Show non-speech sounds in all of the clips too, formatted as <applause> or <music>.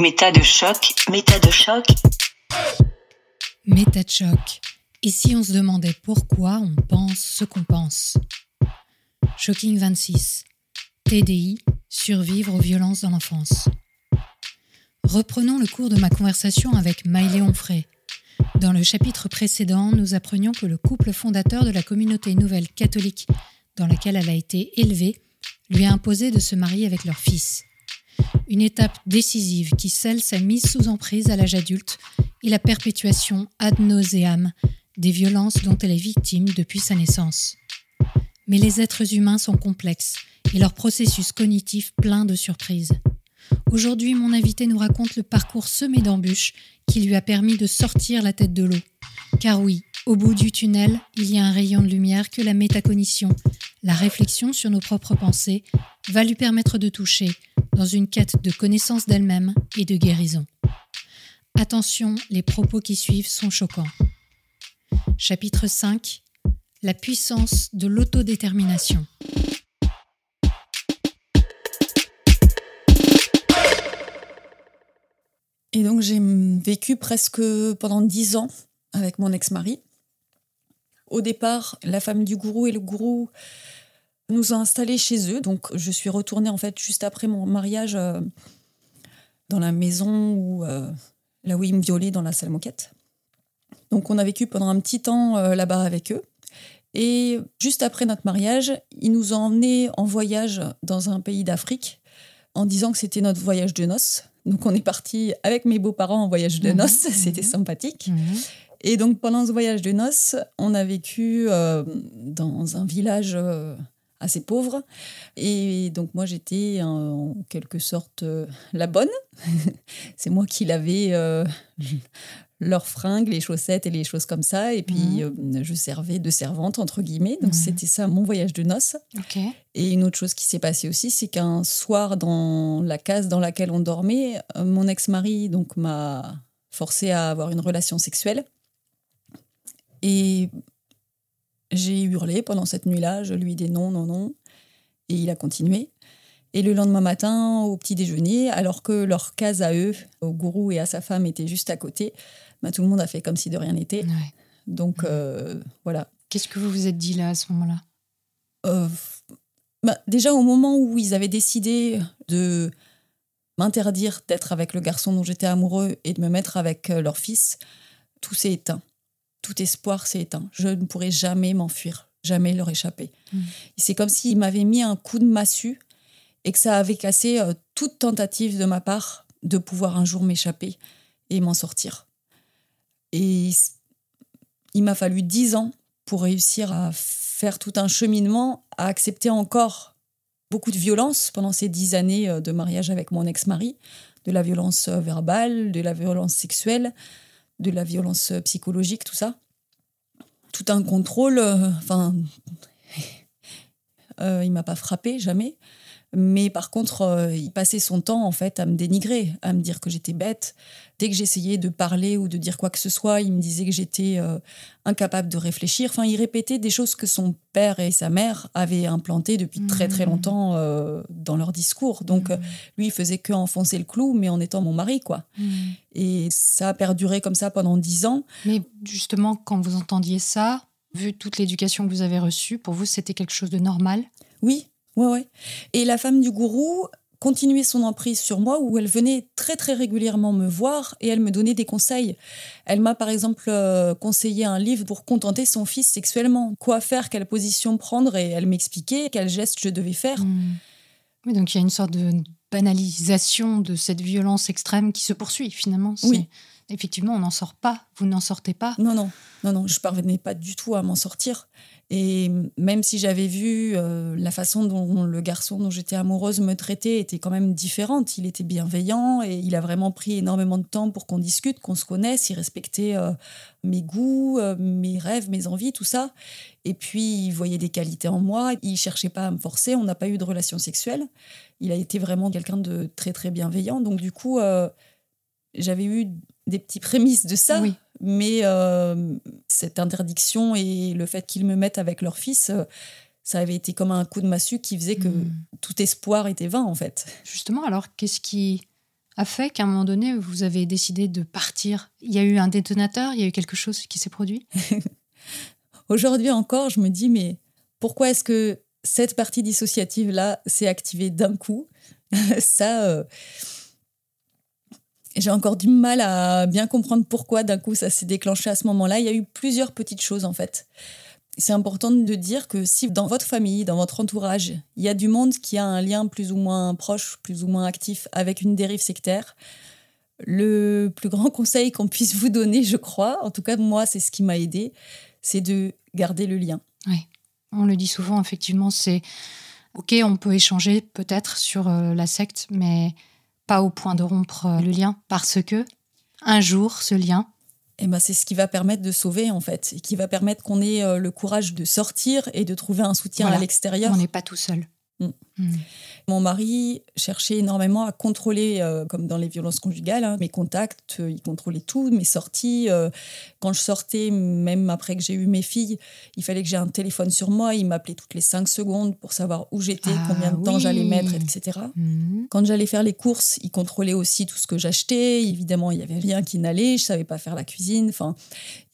Méta de choc, méta de choc. Méta de choc. Et si on se demandait pourquoi on pense ce qu'on pense Shocking 26. TDI, survivre aux violences dans l'enfance. Reprenons le cours de ma conversation avec Maïlé Onfray. Dans le chapitre précédent, nous apprenions que le couple fondateur de la communauté nouvelle catholique dans laquelle elle a été élevée lui a imposé de se marier avec leur fils. Une étape décisive qui scelle sa mise sous emprise à l'âge adulte et la perpétuation ad nauseam des violences dont elle est victime depuis sa naissance. Mais les êtres humains sont complexes et leur processus cognitif plein de surprises. Aujourd'hui, mon invité nous raconte le parcours semé d'embûches qui lui a permis de sortir la tête de l'eau. Car oui, au bout du tunnel, il y a un rayon de lumière que la métacognition, la réflexion sur nos propres pensées, va lui permettre de toucher dans une quête de connaissance d'elle-même et de guérison. Attention, les propos qui suivent sont choquants. Chapitre 5 La puissance de l'autodétermination. Et donc j'ai vécu presque pendant dix ans avec mon ex-mari. Au départ, la femme du gourou et le gourou nous ont installés chez eux. Donc je suis retournée en fait juste après mon mariage euh, dans la maison où, euh, là où ils me violaient dans la salle moquette. Donc on a vécu pendant un petit temps euh, là-bas avec eux. Et juste après notre mariage, ils nous ont emmenés en voyage dans un pays d'Afrique en disant que c'était notre voyage de noces. Donc on est parti avec mes beaux-parents en voyage de mhm. noces, <laughs> c'était mhm. sympathique. Mhm. Et donc pendant ce voyage de noces, on a vécu euh, dans un village assez pauvre. Et donc moi j'étais en quelque sorte euh, la bonne. <laughs> C'est moi qui l'avais <laughs> leurs fringues, les chaussettes et les choses comme ça. Et puis, mhm. euh, je servais de servante, entre guillemets. Donc, mhm. c'était ça mon voyage de noces. Et une autre chose qui s'est passée aussi, c'est qu'un soir, dans la case dans laquelle on dormait, euh, mon ex-mari donc m'a forcé à avoir une relation sexuelle. Et j'ai hurlé pendant cette nuit-là. Je lui ai dit non, non, non. Et il a continué. Et le lendemain matin, au petit déjeuner, alors que leur case à eux, au gourou et à sa femme, était juste à côté, bah, tout le monde a fait comme si de rien n'était. Donc euh, voilà. Qu'est-ce que vous vous êtes dit là à ce moment-là? Euh, bah, Déjà au moment où ils avaient décidé de m'interdire d'être avec le garçon dont j'étais amoureux et de me mettre avec euh, leur fils, tout s'est éteint. Tout espoir s'est éteint. Je ne pourrais jamais m'enfuir, jamais leur échapper. Mmh. C'est comme s'ils m'avaient mis un coup de massue et que ça avait cassé toute tentative de ma part de pouvoir un jour m'échapper et m'en sortir. Et il m'a fallu dix ans pour réussir à faire tout un cheminement, à accepter encore beaucoup de violence pendant ces dix années euh, de mariage avec mon ex-mari, de la violence euh, verbale, de la violence sexuelle, de la violence euh, psychologique, tout ça. Tout un contrôle, enfin, <laughs> euh, il m'a pas frappé jamais, mais par contre, euh, il passait son temps en fait à me dénigrer, à me dire que j'étais bête. Dès que j'essayais de parler ou de dire quoi que ce soit, il me disait que j'étais euh, incapable de réfléchir. Enfin, il répétait des choses que son père et sa mère avaient implantées depuis très très mmh. longtemps euh, dans leur discours. Donc, mmh. lui, il faisait que enfoncer le clou, mais en étant mon mari, quoi. Mmh. Et ça a perduré comme ça pendant dix ans. Mais justement, quand vous entendiez ça, vu toute l'éducation que vous avez reçue, pour vous, c'était quelque chose de normal? Oui, Ouais, ouais. Et la femme du gourou continuait son emprise sur moi où elle venait très très régulièrement me voir et elle me donnait des conseils. Elle m'a par exemple euh, conseillé un livre pour contenter son fils sexuellement. Quoi faire, quelle position prendre et elle m'expliquait quels gestes je devais faire. Oui, donc il y a une sorte de banalisation de cette violence extrême qui se poursuit finalement. Oui. Effectivement, on n'en sort pas. Vous n'en sortez pas. Non, non, non, non. Je parvenais pas du tout à m'en sortir. Et même si j'avais vu euh, la façon dont le garçon dont j'étais amoureuse me traitait était quand même différente. Il était bienveillant et il a vraiment pris énormément de temps pour qu'on discute, qu'on se connaisse. Il respectait euh, mes goûts, euh, mes rêves, mes envies, tout ça. Et puis il voyait des qualités en moi. Il cherchait pas à me forcer. On n'a pas eu de relation sexuelle. Il a été vraiment quelqu'un de très très bienveillant. Donc du coup, j'avais eu des petits prémices de ça. Oui. Mais euh, cette interdiction et le fait qu'ils me mettent avec leur fils, euh, ça avait été comme un coup de massue qui faisait que hmm. tout espoir était vain, en fait. Justement, alors, qu'est-ce qui a fait qu'à un moment donné, vous avez décidé de partir? Il y a eu un détonateur? Il y a eu quelque chose qui s'est produit? <laughs> Aujourd'hui encore, je me dis, mais pourquoi est-ce que cette partie dissociative-là s'est activée d'un coup? <laughs> Ça, euh, j'ai encore du mal à bien comprendre pourquoi d'un coup ça s'est déclenché à ce moment-là. Il y a eu plusieurs petites choses en fait. C'est important de dire que si dans votre famille, dans votre entourage, il y a du monde qui a un lien plus ou moins proche, plus ou moins actif avec une dérive sectaire, le plus grand conseil qu'on puisse vous donner, je crois, en tout cas moi c'est ce qui m'a aidé, c'est de garder le lien. Oui, on le dit souvent, effectivement, c'est ok, on peut échanger peut-être sur euh, la secte, mais pas au point de rompre euh, le lien, parce que un jour, ce lien, eh ben, c'est ce qui va permettre de sauver en fait, et qui va permettre qu'on ait euh, le courage de sortir et de trouver un soutien à l'extérieur. On n'est pas tout seul. Mm. Mm. Mon mari cherchait énormément à contrôler, euh, comme dans les violences conjugales, hein, mes contacts, euh, il contrôlait tout, mes sorties. Euh, quand je sortais, même après que j'ai eu mes filles, il fallait que j'ai un téléphone sur moi. Il m'appelait toutes les cinq secondes pour savoir où j'étais, Ah combien de temps j'allais mettre, etc. Mhm. Quand j'allais faire les courses, il contrôlait aussi tout ce que j'achetais. Évidemment, il n'y avait rien qui n'allait. Je savais pas faire la cuisine. Enfin,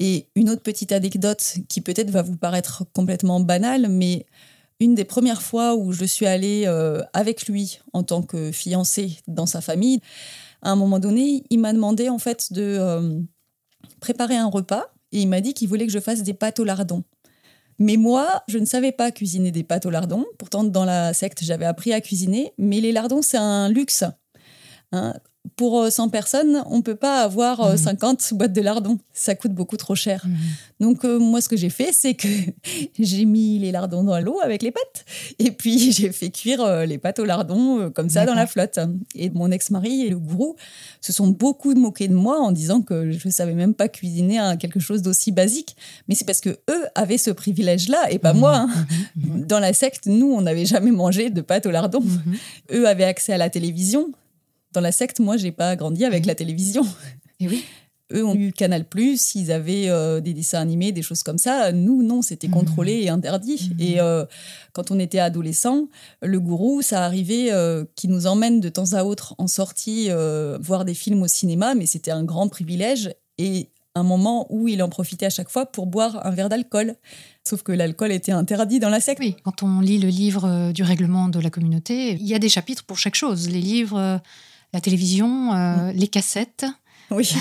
et une autre petite anecdote qui peut-être va vous paraître complètement banale, mais une des premières fois où je suis allée euh, avec lui en tant que fiancée dans sa famille, à un moment donné, il m'a demandé en fait de euh, préparer un repas et il m'a dit qu'il voulait que je fasse des pâtes au lardon. Mais moi, je ne savais pas cuisiner des pâtes au lardon. Pourtant, dans la secte, j'avais appris à cuisiner. Mais les lardons, c'est un luxe. Hein. Pour euh, 100 personnes, on ne peut pas avoir euh, Mhm. 50 boîtes de lardons. Ça coûte beaucoup trop cher. Mhm. Donc, euh, moi, ce que j'ai fait, c'est que <laughs> j'ai mis les lardons dans l'eau avec les pâtes. Et puis, <laughs> j'ai fait cuire euh, les pâtes au lardon euh, comme ça dans la flotte. Et mon ex-mari et le gourou se sont beaucoup moqués de moi en disant que je ne savais même pas cuisiner quelque chose d'aussi basique. Mais c'est parce que eux avaient ce privilège-là et pas moi. hein. Dans la secte, nous, on n'avait jamais mangé de pâtes au lardon. Eux avaient accès à la télévision. Dans la secte, moi, j'ai pas grandi avec la télévision. Et oui. <laughs> Eux ont eu Canal+, ils avaient euh, des dessins animés, des choses comme ça. Nous, non, c'était contrôlé et interdit. Mhm. Et euh, quand on était adolescent, le gourou, ça arrivait euh, qu'il nous emmène de temps à autre en sortie euh, voir des films au cinéma, mais c'était un grand privilège et un moment où il en profitait à chaque fois pour boire un verre d'alcool. Sauf que l'alcool était interdit dans la secte. Oui, quand on lit le livre du règlement de la communauté, il y a des chapitres pour chaque chose. Les livres, la télévision, euh, les cassettes, Oui.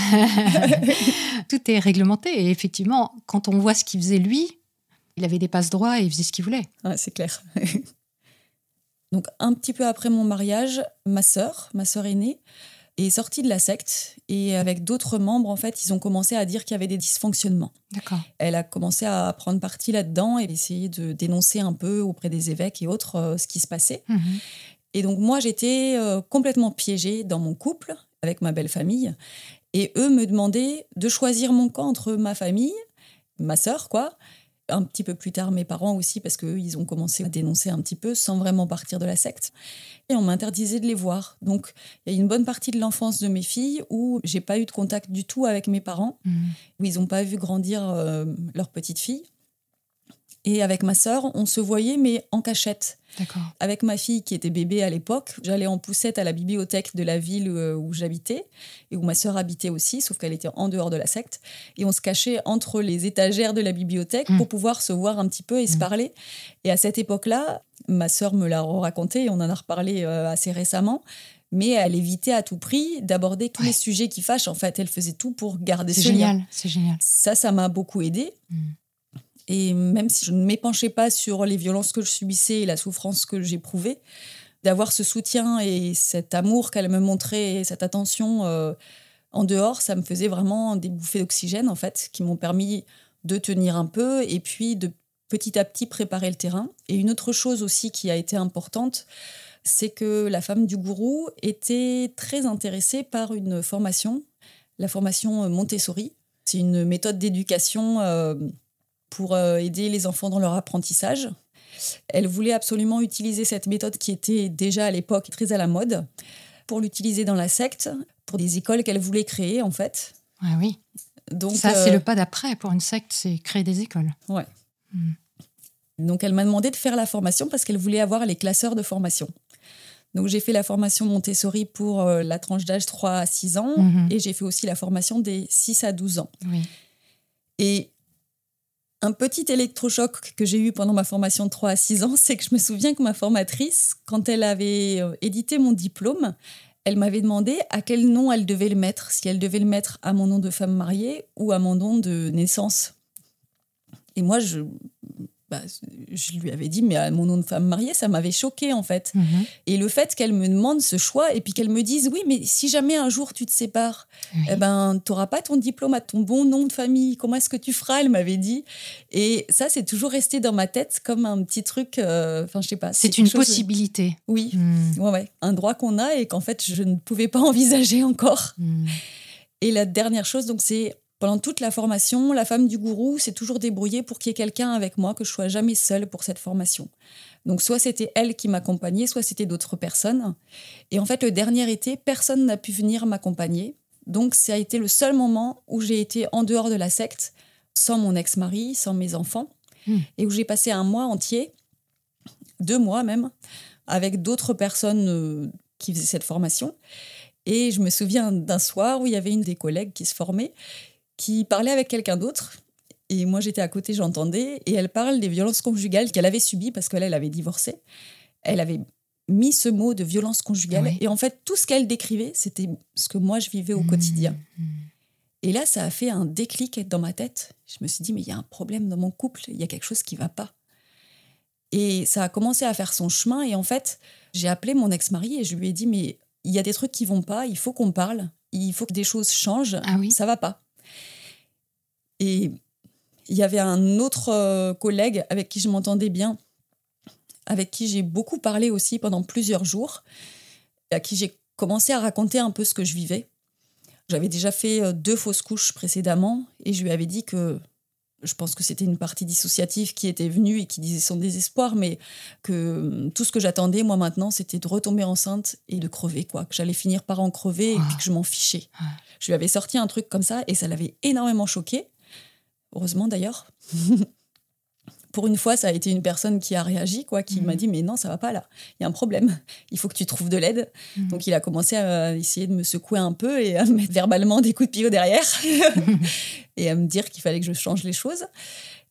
<laughs> tout est réglementé. Et effectivement, quand on voit ce qu'il faisait lui, il avait des passes droits et il faisait ce qu'il voulait. C'est clair. <laughs> Donc, un petit peu après mon mariage, ma sœur, ma sœur aînée, est sortie de la secte et avec d'autres membres, en fait, ils ont commencé à dire qu'il y avait des dysfonctionnements. D'accord. Elle a commencé à prendre parti là-dedans et essayer de dénoncer un peu auprès des évêques et autres euh, ce qui se passait. Mhm. Et donc moi, j'étais euh, complètement piégée dans mon couple avec ma belle famille. Et eux me demandaient de choisir mon camp entre ma famille, ma sœur, quoi. Un petit peu plus tard, mes parents aussi, parce qu'eux, ils ont commencé à dénoncer un petit peu sans vraiment partir de la secte. Et on m'interdisait de les voir. Donc, il y a une bonne partie de l'enfance de mes filles où j'ai pas eu de contact du tout avec mes parents, Mhm. où ils n'ont pas vu grandir euh, leur petite fille. Et avec ma sœur, on se voyait, mais en cachette. D'accord. Avec ma fille qui était bébé à l'époque, j'allais en poussette à la bibliothèque de la ville euh, où j'habitais et où ma sœur habitait aussi, sauf qu'elle était en dehors de la secte. Et on se cachait entre les étagères de la bibliothèque Mm. pour pouvoir se voir un petit peu et se Mm. parler. Et à cette époque-là, ma sœur me l'a raconté et on en a reparlé euh, assez récemment. Mais elle évitait à tout prix d'aborder tous Ouais. les sujets qui fâchent. En fait, elle faisait tout pour garder ce génial, c'est génial. Ça, ça m'a beaucoup aidé. Mm. Et même si je ne m'épanchais pas sur les violences que je subissais et la souffrance que j'éprouvais, d'avoir ce soutien et cet amour qu'elle me montrait et cette attention euh, en dehors, ça me faisait vraiment des bouffées d'oxygène, en fait, qui m'ont permis de tenir un peu et puis de petit à petit préparer le terrain. Et une autre chose aussi qui a été importante, c'est que la femme du gourou était très intéressée par une formation, la formation Montessori. C'est une méthode d'éducation euh, pour euh, aider les enfants dans leur apprentissage. Elle voulait absolument utiliser cette méthode qui était déjà à l'époque très à la mode pour l'utiliser dans la secte, pour des écoles qu'elle voulait créer en fait. Ah oui. Donc, Ça, c'est euh, le pas d'après pour une secte, c'est créer des écoles. Ouais. Mm. Donc elle m'a demandé de faire la formation parce qu'elle voulait avoir les classeurs de formation. Donc j'ai fait la formation Montessori pour euh, la tranche d'âge 3 à 6 ans Mhm. et j'ai fait aussi la formation des 6 à 12 ans. Oui. Et un petit électrochoc que j'ai eu pendant ma formation de 3 à 6 ans, <laughs> c'est que je me souviens que ma formatrice, quand elle avait euh, édité mon diplôme, elle m'avait demandé à quel nom elle devait le mettre, si elle devait le mettre à mon nom de femme mariée ou à mon nom de naissance. Et moi, je, bah, je lui avais dit, mais à mon nom de femme mariée, ça m'avait choqué en fait. Mhm. Et le fait qu'elle me demande ce choix et puis qu'elle me dise, oui, mais si jamais un jour tu te sépares, Oui. eh ben, tu n'auras pas ton diplôme à ton bon nom de famille. Comment est-ce que tu feras? Elle m'avait dit. Et ça, c'est toujours resté dans ma tête comme un petit truc. euh, Enfin, je sais pas. C'est une chose- possibilité. Oui, Mhm. ouais, ouais. Un droit qu'on a et qu'en fait, je ne pouvais pas <laughs> envisager encore. Mhm. Et la dernière chose, donc, c'est pendant toute la formation, la femme du gourou s'est toujours débrouillée pour qu'il y ait quelqu'un avec moi, que je sois jamais seule pour cette formation. Donc, soit c'était elle qui m'accompagnait, soit c'était d'autres personnes. Et en fait, le dernier été, personne n'a pu venir m'accompagner. Donc, ça a été le seul moment où j'ai été en dehors de la secte, sans mon ex-mari, sans mes enfants, Hmm. et où j'ai passé un mois entier, deux mois même, avec d'autres personnes euh, qui faisaient cette formation. Et je me souviens d'un soir où il y avait une des collègues qui se formait, qui parlait avec quelqu'un d'autre. Et moi, j'étais à côté, j'entendais. Et elle parle des violences conjugales qu'elle avait subies parce qu'elle elle avait divorcé. Elle avait mis ce mot de violence conjugale. Oui. Et en fait, tout ce qu'elle décrivait, c'était ce que moi, je vivais au quotidien. Mhm. Et là, ça a fait un déclic dans ma tête. Je me suis dit, mais il y a un problème dans mon couple, il y a quelque chose qui va pas. Et ça a commencé à faire son chemin. Et en fait, j'ai appelé mon ex-mari et je lui ai dit, mais il y a des trucs qui vont pas, il faut qu'on parle, il faut que des choses changent, Ah oui. ça va pas. Et il y avait un autre euh, collègue avec qui je m'entendais bien, avec qui j'ai beaucoup parlé aussi pendant plusieurs jours, à qui j'ai commencé à raconter un peu ce que je vivais. J'avais déjà fait euh, deux fausses couches précédemment et je lui avais dit que je pense que c'était une partie dissociative qui était venue et qui disait son désespoir, mais que euh, tout ce que j'attendais, moi maintenant, c'était de retomber enceinte et de crever, quoi. Que j'allais finir par en crever et Ah. puis que je m'en fichais. Ah. Je lui avais sorti un truc comme ça et ça l'avait énormément choqué. Heureusement d'ailleurs. <laughs> Pour une fois, ça a été une personne qui a réagi, quoi, qui Mhm. m'a dit Mais non, ça va pas là, il y a un problème, <laughs> il faut que tu trouves de l'aide. Mhm. Donc il a commencé à essayer de me secouer un peu et à me <laughs> mettre verbalement des coups de pied au derrière et à me dire qu'il fallait que je change les choses.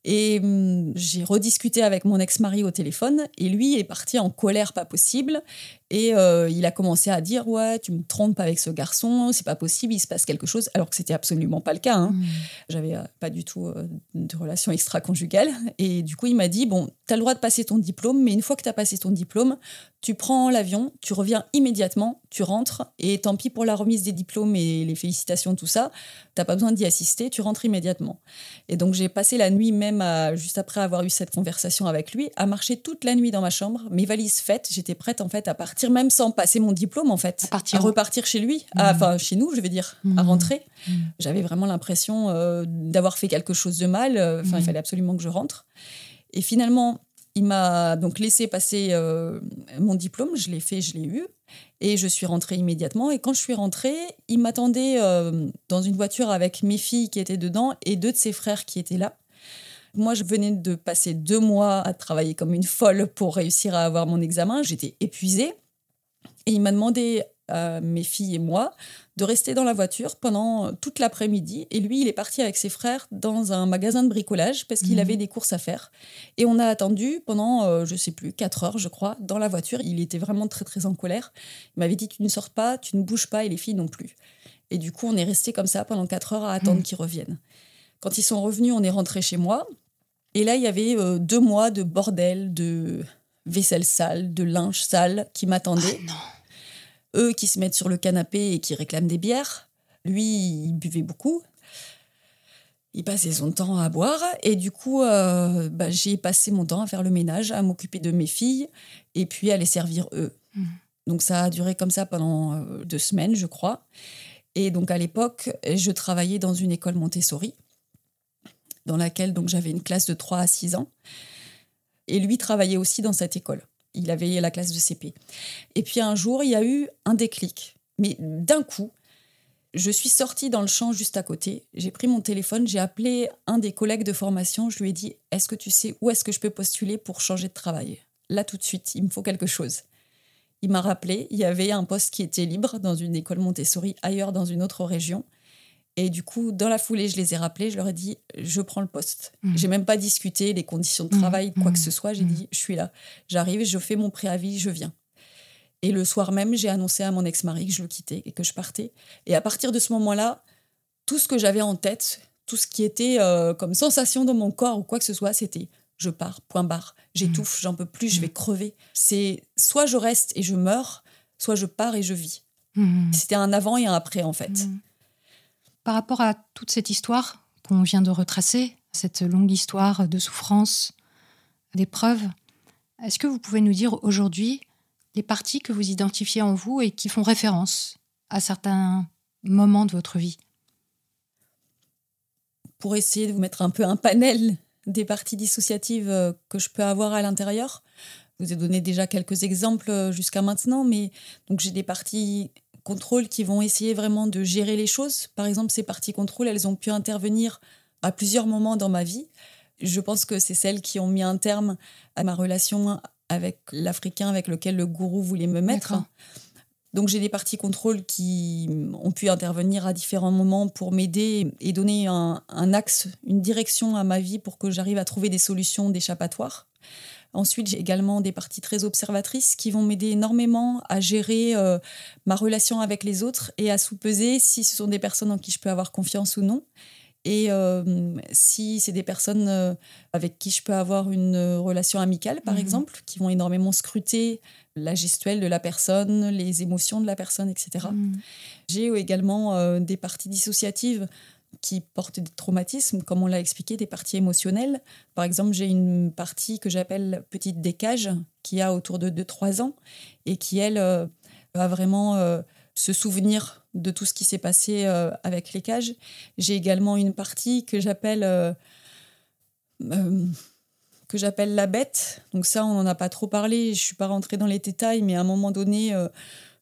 Et hum, j'ai rediscuté avec mon ex-mari au téléphone et lui est parti en colère pas possible. Et euh, il a commencé à dire Ouais, tu me trompes avec ce garçon, c'est pas possible, il se passe quelque chose. Alors que c'était absolument pas le cas. hein. Mhm. J'avais euh, pas du tout euh, de relation extra-conjugale. Et du coup, il m'a dit Bon, tu as le droit de passer ton diplôme, mais une fois que tu as passé ton diplôme, tu prends l'avion, tu reviens immédiatement, tu rentres, et tant pis pour la remise des diplômes et les félicitations, tout ça, t'as pas besoin d'y assister, tu rentres immédiatement. Et donc, j'ai passé la nuit, même à- juste après avoir eu cette conversation avec lui, à marcher toute la nuit dans ma chambre, mes valises faites, j'étais prête en fait à partir, même sans passer mon diplôme en fait, À partir repartir chez lui, à- Mhm. enfin chez nous, je veux dire, à Mhm. rentrer. Mhm. J'avais vraiment l'impression euh, d'avoir fait quelque chose de mal. euh, Enfin, il fallait absolument que je rentre. Et finalement, il m'a donc laissé passer euh, mon diplôme. Je l'ai fait, je l'ai eu. Et je suis rentrée immédiatement. Et quand je suis rentrée, il m'attendait euh, dans une voiture avec mes filles qui étaient dedans et deux de ses frères qui étaient là. Moi, je venais de passer deux mois à travailler comme une folle pour réussir à avoir mon examen. J'étais épuisée. Et il m'a demandé à mes filles et moi de rester dans la voiture pendant toute l'après-midi. Et lui, il est parti avec ses frères dans un magasin de bricolage parce qu'il Mhm. avait des courses à faire. Et on a attendu pendant, euh, je sais plus, 4 heures, je crois, dans la voiture. Il était vraiment très, très en colère. Il m'avait dit, tu ne sors pas, tu ne bouges pas, et les filles non plus. Et du coup, on est resté comme ça pendant 4 heures à attendre Mhm. qu'ils reviennent. Quand ils sont revenus, on est rentré chez moi. Et là, il y avait euh, deux mois de bordel, de vaisselle sale, de linge sale qui m'attendaient Ah non. Eux qui se mettent sur le canapé et qui réclament des bières. Lui, il buvait beaucoup. Il passait son temps à boire. Et du coup, euh, bah, j'ai passé mon temps à faire le ménage, à m'occuper de mes filles et puis à les servir eux. Mhm. Donc ça a duré comme ça pendant euh, deux semaines, je crois. Et donc à l'époque, je travaillais dans une école Montessori, dans laquelle donc j'avais une classe de 3 à 6 ans. Et lui travaillait aussi dans cette école. Il avait la classe de CP. Et puis un jour, il y a eu un déclic. Mais d'un coup, je suis sortie dans le champ juste à côté. J'ai pris mon téléphone, j'ai appelé un des collègues de formation. Je lui ai dit Est-ce que tu sais où est-ce que je peux postuler pour changer de travail? Là, tout de suite, il me faut quelque chose. il m'a rappelé, il y avait un poste qui était libre dans une école Montessori ailleurs dans une autre région. Et du coup, dans la foulée, je les ai rappelés, je leur ai dit, je prends le poste. Mhm. J'ai même pas discuté les conditions de Mhm. travail, quoi que Mhm. ce soit. J'ai Mhm. dit, je suis là. J'arrive, je fais mon préavis, je viens. Et le soir même, j'ai annoncé à mon ex-mari que je le quittais et que je partais. Et à partir de ce moment-là, tout ce que j'avais en tête, tout ce qui était euh, comme sensation dans mon corps ou quoi que ce soit, c'était je pars, point barre. J'étouffe, j'en peux plus, je vais crever. C'est soit je reste et je meurs, soit je pars et je vis. Mhm. C'était un avant et un après, en fait. Par rapport à toute cette histoire qu'on vient de retracer, cette longue histoire de souffrance, d'épreuves, est-ce que vous pouvez nous dire aujourd'hui les parties que vous identifiez en vous et qui font référence à certains moments de votre vie? Pour essayer de vous mettre un peu un panel des parties dissociatives euh, que je peux avoir à l'intérieur. Je vous ai donné déjà quelques exemples euh, jusqu'à maintenant, mais j'ai des parties contrôle qui vont essayer vraiment de gérer les choses. Par exemple, ces parties contrôle, elles ont pu intervenir à plusieurs moments dans ma vie. Je pense que c'est celles qui ont mis un terme à ma relation avec l'Africain avec lequel le gourou voulait me mettre. Donc j'ai des parties contrôle qui ont pu intervenir à différents moments pour m'aider et donner un, un axe, une direction à ma vie pour que j'arrive à trouver des solutions d'échappatoire. Ensuite, j'ai également des parties très observatrices qui vont m'aider énormément à gérer euh, ma relation avec les autres et à sous-peser si ce sont des personnes en qui je peux avoir confiance ou non. Et euh, si c'est des personnes euh, avec qui je peux avoir une relation amicale, par Mhm. exemple, qui vont énormément scruter la gestuelle de la personne, les émotions de la personne, etc. Mhm. J'ai également euh, des parties dissociatives qui portent des traumatismes, comme on l'a expliqué, des parties émotionnelles. Par exemple, j'ai une partie que j'appelle petite décage, qui a autour de 2-3 ans, et qui, elle, euh, va vraiment euh, se souvenir de tout ce qui s'est passé euh, avec les cages. J'ai également une partie que j'appelle... que j'appelle la bête. Donc ça, on n'en a pas trop parlé. Je suis pas rentrée dans les détails, mais à un moment donné,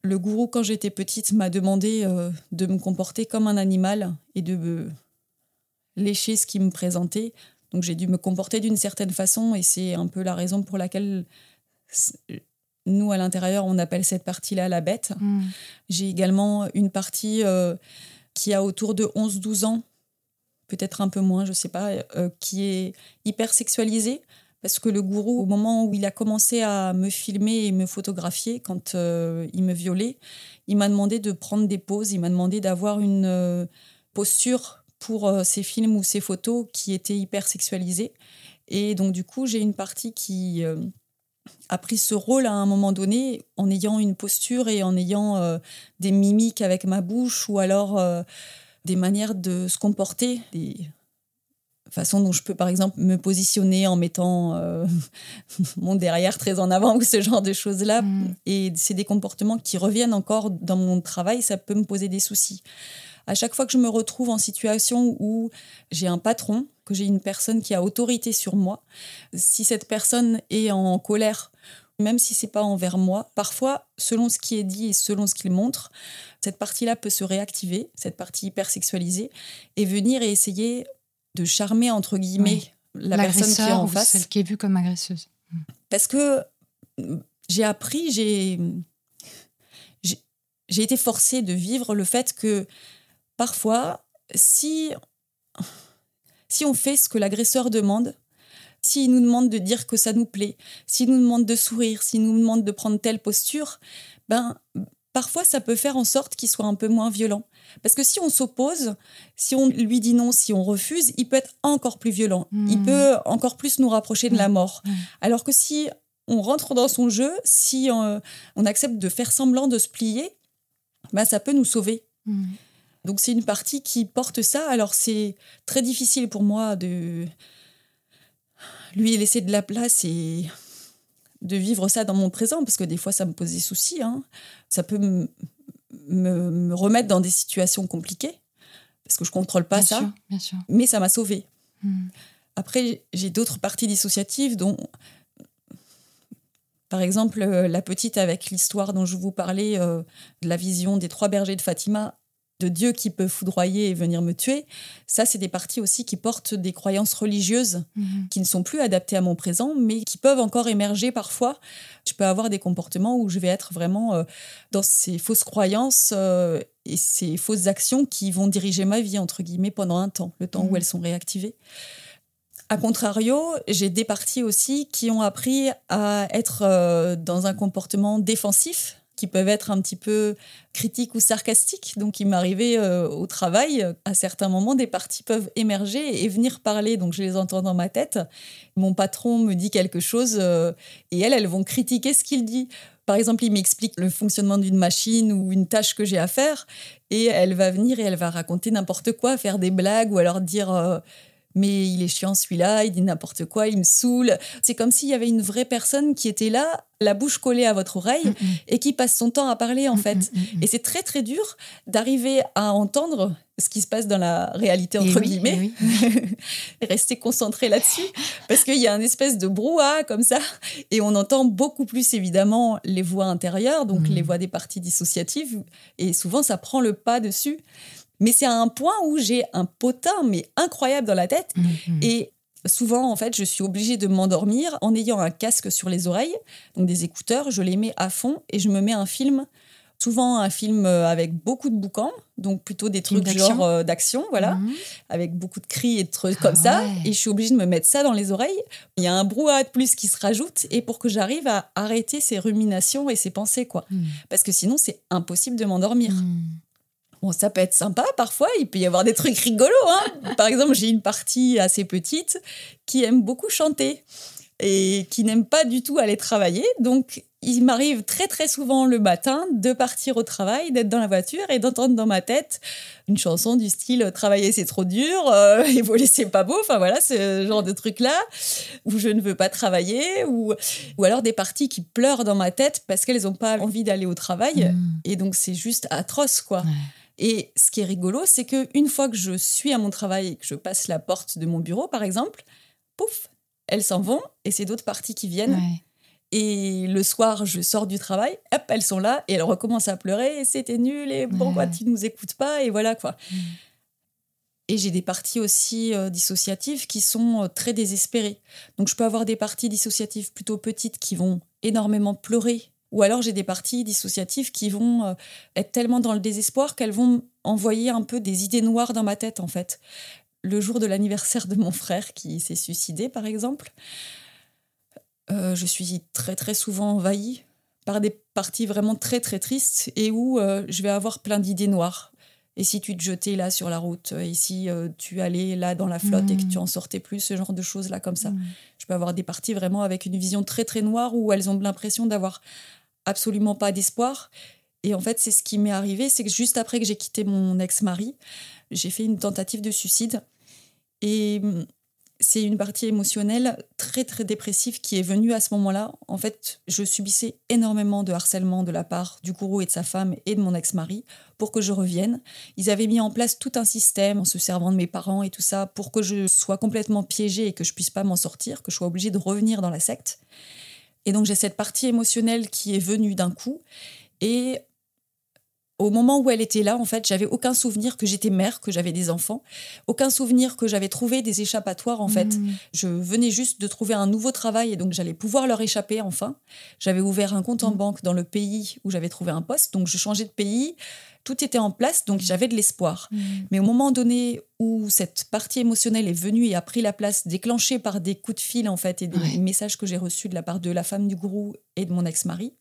le gourou, quand j'étais petite, m'a demandé euh, de me comporter comme un animal et de lécher ce qu'il me présentait. Donc j'ai dû me comporter d'une certaine façon et c'est un peu la raison pour laquelle nous, à l'intérieur, on appelle cette partie-là la bête. Mhm. J'ai également une partie euh, qui a autour de 11-12 ans, peut-être un peu moins, je sais pas, euh, qui est hyper sexualisée. Parce que le gourou, au moment où il a commencé à me filmer et me photographier, quand euh, il me violait, il m'a demandé de prendre des pauses, il m'a demandé d'avoir une euh, posture pour euh, ces films ou ces photos qui étaient hyper sexualisées. Et donc, du coup, j'ai une partie qui euh, a pris ce rôle à un moment donné en ayant une posture et en ayant des mimiques avec ma bouche ou alors des manières de se comporter, façons dont je peux par exemple me positionner en mettant euh, <laughs> mon derrière très en avant ou ce genre de choses-là. Mhm. Et c'est des comportements qui reviennent encore dans mon travail, ça peut me poser des soucis. À chaque fois que je me retrouve en situation où j'ai un patron, que j'ai une personne qui a autorité sur moi, si cette personne est en colère, même si c'est pas envers moi, parfois, selon ce qui est dit et selon ce qu'il montre, cette partie-là peut se réactiver, cette partie hyper sexualisée, et venir et essayer de charmer entre guillemets la personne qui est en ou face. celle qui est vue comme agresseuse. parce que euh, j'ai appris, j'ai j'ai- j'ai été forcée de vivre le fait que parfois, si, si on fait ce que l'agresseur demande, s'il nous demande de dire que ça nous plaît, s'il nous demande de sourire, s'il nous demande de prendre telle posture, ben parfois ça peut faire en sorte qu'il soit un peu moins violent. Parce que si on s'oppose, si on lui dit non, si on refuse, il peut être encore plus violent. Il Mhm. peut encore plus nous rapprocher de la Mhm. mort. Mhm. Alors que si on rentre dans son jeu, si euh, on accepte de faire semblant de se plier, ben ça peut nous sauver. Donc c'est une partie qui porte ça. Alors c'est très difficile pour moi de lui laisser de la place et de vivre ça dans mon présent, parce que des fois ça me pose des soucis. hein. Ça peut me, me- me remettre dans des situations compliquées, parce que je contrôle pas Bien ça, sûr, bien sûr. mais ça m'a sauvée. Mhm. Après, j'ai d'autres parties dissociatives dont, par exemple, euh, la petite avec l'histoire dont je vous parlais, euh, de la vision des trois bergers de Fatima. De Dieu qui peut foudroyer et venir me tuer. Ça, c'est des parties aussi qui portent des croyances religieuses Mhm. qui ne sont plus adaptées à mon présent, mais qui peuvent encore émerger parfois. Je peux avoir des comportements où je vais être vraiment euh, dans ces fausses croyances euh, et ces fausses actions qui vont diriger ma vie, entre guillemets, pendant un temps, le temps Mhm. où elles sont réactivées. A contrario, j'ai des parties aussi qui ont appris à être euh, dans un comportement défensif, qui peuvent être un petit peu critiques ou sarcastiques. Donc, il m'arrivait euh, au travail, à certains moments, des parties peuvent émerger et venir parler. Donc, je les entends dans ma tête. Mon patron me dit quelque chose euh, et elles, elles vont critiquer ce qu'il dit. Par exemple, il m'explique le fonctionnement d'une machine ou une tâche que j'ai à faire et elle va venir et elle va raconter n'importe quoi, faire des blagues ou alors dire euh, mais il est chiant celui-là, il dit n'importe quoi, il me saoule. C'est comme s'il y avait une vraie personne qui était là, la bouche collée à votre oreille Mhm. et qui passe son temps à parler en fait. Mhm, mhm. Et c'est très très dur d'arriver à entendre ce qui se passe dans la réalité Et entre oui, guillemets et oui. et <laughs> rester concentré là-dessus parce qu'il y a une espèce de brouhaha comme ça et on entend beaucoup plus évidemment les voix intérieures donc les voix des parties dissociatives et souvent ça prend le pas dessus mais c'est à un point où j'ai un potin mais incroyable dans la tête Mhm. et souvent, en fait, je suis obligée de m'endormir en ayant un casque sur les oreilles, donc des écouteurs, je les mets à fond et je me mets un film, souvent un film euh, avec beaucoup de boucans, donc plutôt des trucs d'action genre euh, d'action, voilà, Mhm. avec beaucoup de cris et de trucs Ah comme ça. ouais. Et je suis obligée de me mettre ça dans les oreilles. Il y a un brouhaha de plus qui se rajoute et pour que j'arrive à arrêter ces ruminations et ces pensées, quoi. Parce que sinon, c'est impossible de m'endormir. Bon, ça peut être sympa parfois, il peut y avoir des trucs rigolos. hein. Par exemple, j'ai une partie assez petite qui aime beaucoup chanter et qui n'aime pas du tout aller travailler. Donc, il m'arrive très très souvent le matin de partir au travail, d'être dans la voiture et d'entendre dans ma tête une chanson du style Travailler c'est trop dur, euh, et voler c'est pas beau. Enfin voilà, ce genre de truc-là où je ne veux pas travailler ou, ou alors des parties qui pleurent dans ma tête parce qu'elles n'ont pas envie d'aller au travail. Mhm. Et donc, c'est juste atroce, quoi. Ouais. Et ce qui est rigolo, c'est que une fois que je suis à mon travail et que je passe la porte de mon bureau, par exemple, pouf, elles s'en vont et c'est d'autres parties qui viennent. Ouais. Et le soir, je sors du travail, hop, elles sont là et elles recommencent à pleurer. Et c'était nul et pourquoi Ouais. tu nous écoutes pas Et voilà quoi. Mhm. Et j'ai des parties aussi euh, dissociatives qui sont euh, très désespérées. Donc je peux avoir des parties dissociatives plutôt petites qui vont énormément pleurer. Ou alors j'ai des parties dissociatives qui vont euh, être tellement dans le désespoir qu'elles vont envoyer un peu des idées noires dans ma tête en fait. Le jour de l'anniversaire de mon frère qui s'est suicidé par exemple, euh, je suis très très souvent envahie par des parties vraiment très très tristes et où euh, je vais avoir plein d'idées noires. Et si tu te jetais là sur la route, et si euh, tu allais là dans la flotte et que tu en sortais plus, ce genre de choses là comme ça. Mhm. Je peux avoir des parties vraiment avec une vision très très noire où elles ont l'impression d'avoir absolument pas d'espoir. Et en fait, c'est ce qui m'est arrivé, c'est que juste après que j'ai quitté mon ex-mari, j'ai fait une tentative de suicide. Et hum, c'est une partie émotionnelle très très dépressive qui est venue à ce moment-là. En fait, je subissais énormément de harcèlement de la part du gourou et de sa femme et de mon ex-mari pour que je revienne. Ils avaient mis en place tout un système en se servant de mes parents et tout ça pour que je sois complètement piégée et que je puisse pas m'en sortir, que je sois obligée de revenir dans la secte. Et donc j'ai cette partie émotionnelle qui est venue d'un coup et au moment où elle était là, en fait, j'avais aucun souvenir que j'étais mère, que j'avais des enfants, aucun souvenir que j'avais trouvé des échappatoires en fait. Mhm. Je venais juste de trouver un nouveau travail et donc j'allais pouvoir leur échapper enfin. J'avais ouvert un compte en Mhm. banque dans le pays où j'avais trouvé un poste, donc je changeais de pays. Tout était en place, donc j'avais de l'espoir. Mhm. Mais au moment donné où cette partie émotionnelle est venue et a pris la place, déclenchée par des coups de fil en fait et des Ouais. messages que j'ai reçus de la part de la femme du gourou et de mon ex-mari,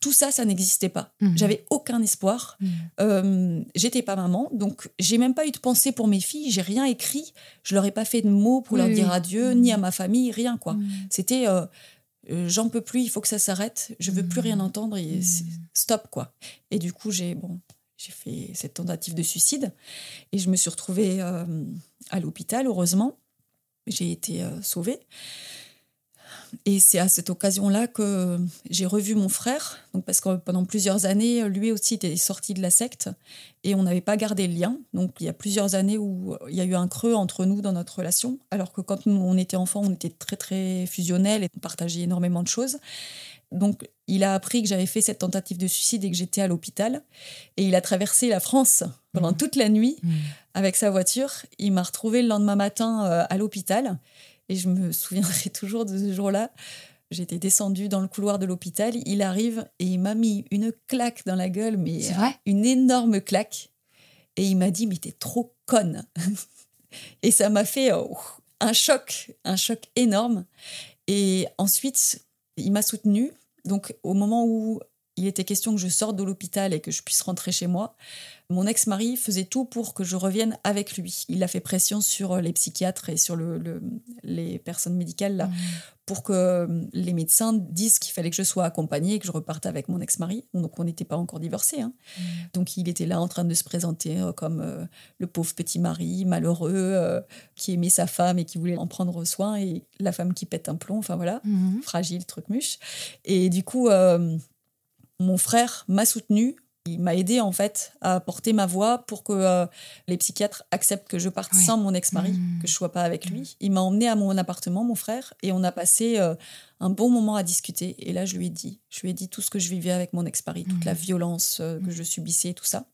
tout ça, ça n'existait pas. Mhm. J'avais aucun espoir. Mhm. Euh, J'étais pas maman, donc j'ai même pas eu de pensée pour mes filles. J'ai rien écrit. Je leur ai pas fait de mots pour Oui, leur oui. dire adieu, ni à ma famille, rien quoi. C'était euh, euh, j'en peux plus, il faut que ça s'arrête. Je veux plus rien entendre et stop quoi. Et du coup j'ai bon j'ai fait cette tentative de suicide et je me suis retrouvée euh, à l'hôpital heureusement. J'ai été euh, sauvée. Et c'est à cette occasion-là que j'ai revu mon frère, donc parce que pendant plusieurs années, lui aussi était sorti de la secte et on n'avait pas gardé le lien. Donc il y a plusieurs années où il y a eu un creux entre nous dans notre relation, alors que quand on était enfants, on était très très fusionnels et on partageait énormément de choses. Donc, il a appris que j'avais fait cette tentative de suicide et que j'étais à l'hôpital. Et il a traversé la France pendant toute la nuit avec sa voiture. Il m'a retrouvé le lendemain matin euh, à l'hôpital. Et je me <laughs> souviendrai toujours de ce jour-là. J'étais descendue dans le couloir de l'hôpital. Il arrive et il m'a mis une claque dans la gueule, mais vrai? une énorme claque. Et il m'a dit, mais t'es trop conne. <laughs> et ça m'a fait oh, un choc, un choc énorme. Et ensuite, il m'a soutenue. Donc, au moment où il était question que je sorte de l'hôpital et que je puisse rentrer chez moi, mon ex-mari faisait tout pour que je revienne avec lui. Il a fait pression sur les psychiatres et sur le, les personnes médicales là, mmh. pour que les médecins disent qu'il fallait que je sois accompagnée et que je reparte avec mon ex-mari. Donc on n'était pas encore divorcés. Hein. Mmh. Donc il était là en train de se présenter euh, comme euh, le pauvre petit mari malheureux euh, qui aimait sa femme et qui voulait en prendre soin et la femme qui pète un plomb. Enfin voilà, mmh. fragile, truc muche. Et du coup, mon frère m'a soutenue il m'a aidé en fait à porter ma voix pour que euh, les psychiatres acceptent que je parte sans mon ex-mari, mmh. que je sois pas avec lui. Mmh. Il m'a emmené à mon appartement, mon frère, et on a passé euh, un bon moment à discuter. Et là, je lui ai dit, je lui ai dit tout ce que je vivais avec mon ex-mari, toute la mmh. violence euh, que je subissais, tout ça.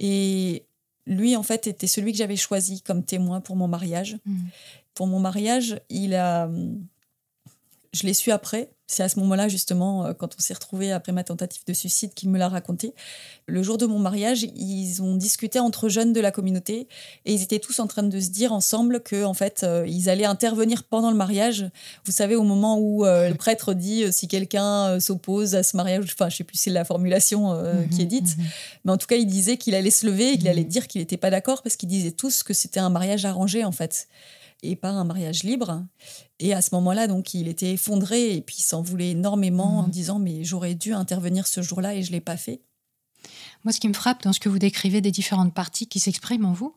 Et lui, en fait, était celui que j'avais choisi comme témoin pour mon mariage. Pour mon mariage, il a, je l'ai su après c'est à ce moment-là, justement, euh, quand on s'est retrouvés après ma tentative de suicide, qu'il me l'a raconté. Le jour de mon mariage, ils ont discuté entre jeunes de la communauté et ils étaient tous en train de se dire ensemble que, en fait, euh, ils allaient intervenir pendant le mariage. Vous savez, au moment où euh, le prêtre dit si quelqu'un s'oppose à ce mariage, enfin, je sais plus si c'est la formulation qui est dite, mhm, mhm. mais en tout cas, il disait qu'il allait se lever et qu'il allait mhm. dire qu'il n'était pas d'accord parce qu'ils disaient tous que c'était un mariage arrangé, en fait et pas un mariage libre. Et à ce moment-là, donc, il était effondré et puis il s'en voulait énormément en mhm. disant mais j'aurais dû intervenir ce jour-là et je l'ai pas fait. Moi, ce qui me frappe dans ce que vous décrivez des différentes parties qui s'expriment en vous,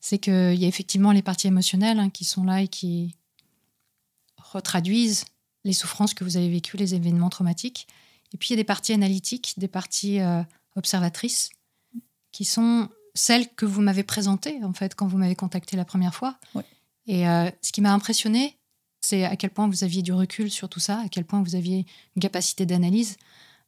c'est qu'il y a effectivement les parties émotionnelles hein, qui sont là et qui retraduisent les souffrances que vous avez vécues, les événements traumatiques. Et puis il y a des parties analytiques, des parties euh, observatrices, qui sont celles que vous m'avez présentées en fait quand vous m'avez contacté la première fois. Et euh, ce qui m'a impressionné, c'est à quel point vous aviez du recul sur tout ça, à quel point vous aviez une capacité d'analyse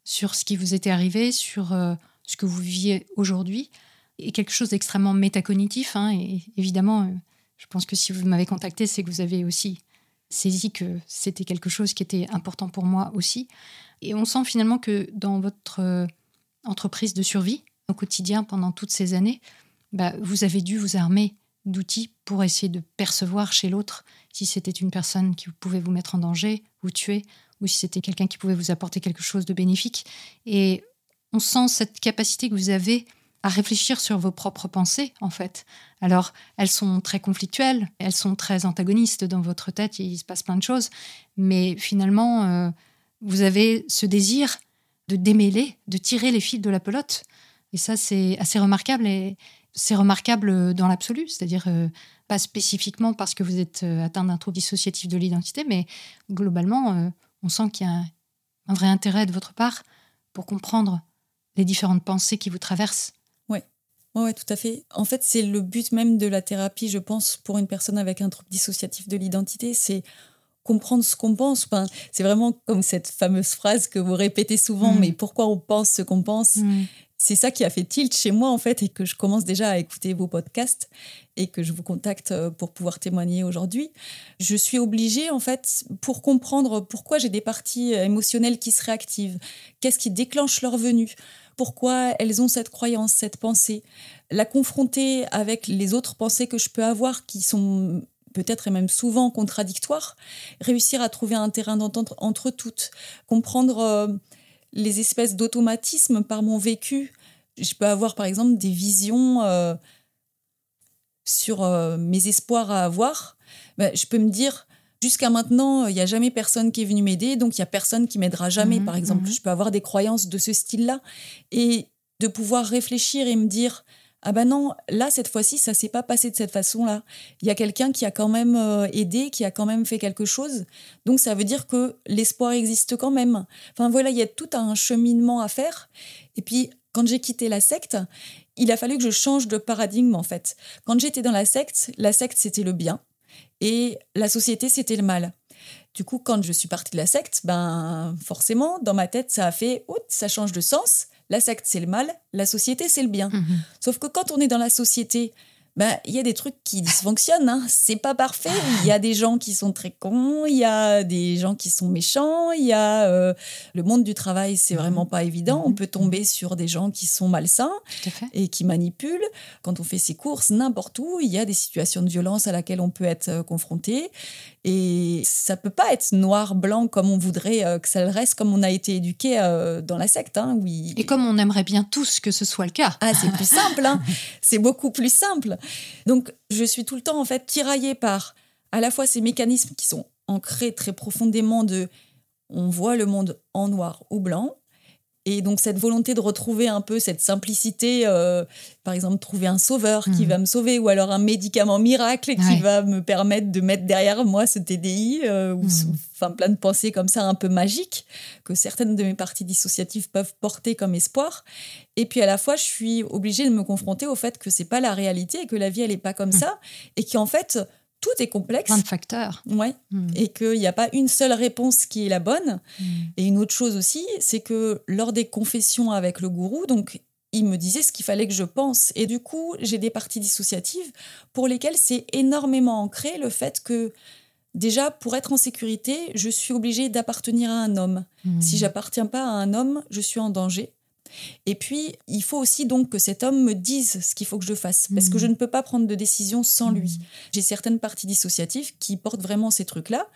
sur ce qui vous était arrivé, sur euh, ce que vous viviez aujourd'hui, et quelque chose d'extrêmement métacognitif. Hein, et évidemment, euh, je pense que si vous m'avez contacté, c'est que vous avez aussi saisi que c'était quelque chose qui était important pour moi aussi. Et on sent finalement que dans votre entreprise de survie au quotidien pendant toutes ces années, bah, vous avez dû vous armer d'outils pour essayer de percevoir chez l'autre si c'était une personne qui pouvait vous mettre en danger, vous tuer, ou si c'était quelqu'un qui pouvait vous apporter quelque chose de bénéfique. Et on sent cette capacité que vous avez à réfléchir sur vos propres pensées, en fait. Alors, elles sont très conflictuelles, elles sont très antagonistes dans votre tête, il se passe plein de choses, mais finalement, euh, vous avez ce désir de démêler, de tirer les fils de la pelote. Et ça, c'est assez remarquable. Et, c'est remarquable dans l'absolu, c'est-à-dire euh, pas spécifiquement parce que vous êtes euh, atteint d'un trouble dissociatif de l'identité, mais globalement, euh, on sent qu'il y a un, vrai intérêt de votre part pour comprendre les différentes pensées qui vous traversent. Oui, ouais, tout à fait. En fait, c'est le but même de la thérapie, je pense, pour une personne avec un trouble dissociatif de l'identité, c'est comprendre ce qu'on pense. c'est vraiment comme cette fameuse phrase que vous répétez souvent, mm. mais pourquoi on pense ce qu'on pense? Mm c'est ça qui a fait tilt chez moi en fait et que je commence déjà à écouter vos podcasts et que je vous contacte euh, pour pouvoir témoigner aujourd'hui. Je suis obligée en fait pour comprendre pourquoi j'ai des parties euh, émotionnelles qui se réactivent, qu'est-ce qui déclenche leur venue, pourquoi elles ont cette croyance, cette pensée, la confronter avec les autres pensées que je peux avoir qui sont peut-être et même souvent contradictoires, réussir à trouver un terrain d'entente entre toutes, comprendre euh, les espèces d'automatismes par mon vécu. Je peux avoir par exemple des visions euh, sur euh, mes espoirs à avoir. Ben, je peux me dire, jusqu'à maintenant, il n'y a jamais personne qui est venu m'aider, donc il n'y a personne qui m'aidera jamais, mhm, par exemple. Mhm. Je peux avoir des croyances de ce style-là. Et de pouvoir réfléchir et me dire, ah ben non, là, cette fois-ci, ça s'est pas passé de cette façon-là. Il y a quelqu'un qui a quand même euh, aidé, qui a quand même fait quelque chose. Donc, ça veut dire que l'espoir existe quand même. Enfin, voilà, il y a tout un cheminement à faire. Et puis, quand j'ai quitté la secte, il a fallu que je change de paradigme, en fait. Quand j'étais dans la secte, la secte, c'était le bien. Et la société, c'était le mal. Du coup, quand je suis partie de la secte, ben forcément, dans ma tête, ça a fait, oh, ça change de sens. La secte, c'est le mal, la société, c'est le bien. Mhm. Sauf que quand on est dans la société, ben, il y a des trucs qui dysfonctionnent. Hein. C'est pas parfait. Il y a des gens qui sont très cons, il y a des gens qui sont méchants, il y a euh, le monde du travail, c'est vraiment pas évident. On peut tomber sur des gens qui sont malsains et qui manipulent. Quand on fait ses courses, n'importe où, il y a des situations de violence à laquelle on peut être euh, confronté. Et ça peut pas être noir, blanc comme on voudrait euh, que ça le reste, comme on a été éduqué euh, dans la secte. Hein, oui. Et comme on aimerait bien tous que ce soit le cas. Ah, c'est plus <laughs> simple, hein. c'est beaucoup plus simple. Donc, je suis tout le temps en fait tiraillée par à la fois ces mécanismes qui sont ancrés très profondément de on voit le monde en noir ou blanc. Et donc cette volonté de retrouver un peu cette simplicité, euh, par exemple trouver un sauveur qui Mhm. va me sauver ou alors un médicament miracle qui Ouais. va me permettre de mettre derrière moi ce TDI, euh, ou Mhm. enfin plein de pensées comme ça un peu magiques que certaines de mes parties dissociatives peuvent porter comme espoir. Et puis à la fois, je suis obligée de me confronter au fait que c'est pas la réalité et que la vie elle est pas comme Mhm. ça et qu'en fait tout est complexe. Plein de facteurs. Ouais, Mhm. et qu'il n'y a pas une seule réponse qui est la bonne. Mhm. Et une autre chose aussi, c'est que lors des confessions avec le gourou, donc il me disait ce qu'il fallait que je pense. Et du coup, j'ai des parties dissociatives pour lesquelles c'est énormément ancré le fait que déjà, pour être en sécurité, je suis obligée d'appartenir à un homme. Mhm. Si j'appartiens pas à un homme, je suis en danger. Et puis, il faut aussi donc que cet homme me dise ce qu'il faut que je fasse, parce que Mhm. je ne peux pas prendre de décision sans lui. Mhm. J'ai certaines parties dissociatives qui portent vraiment ces trucs-là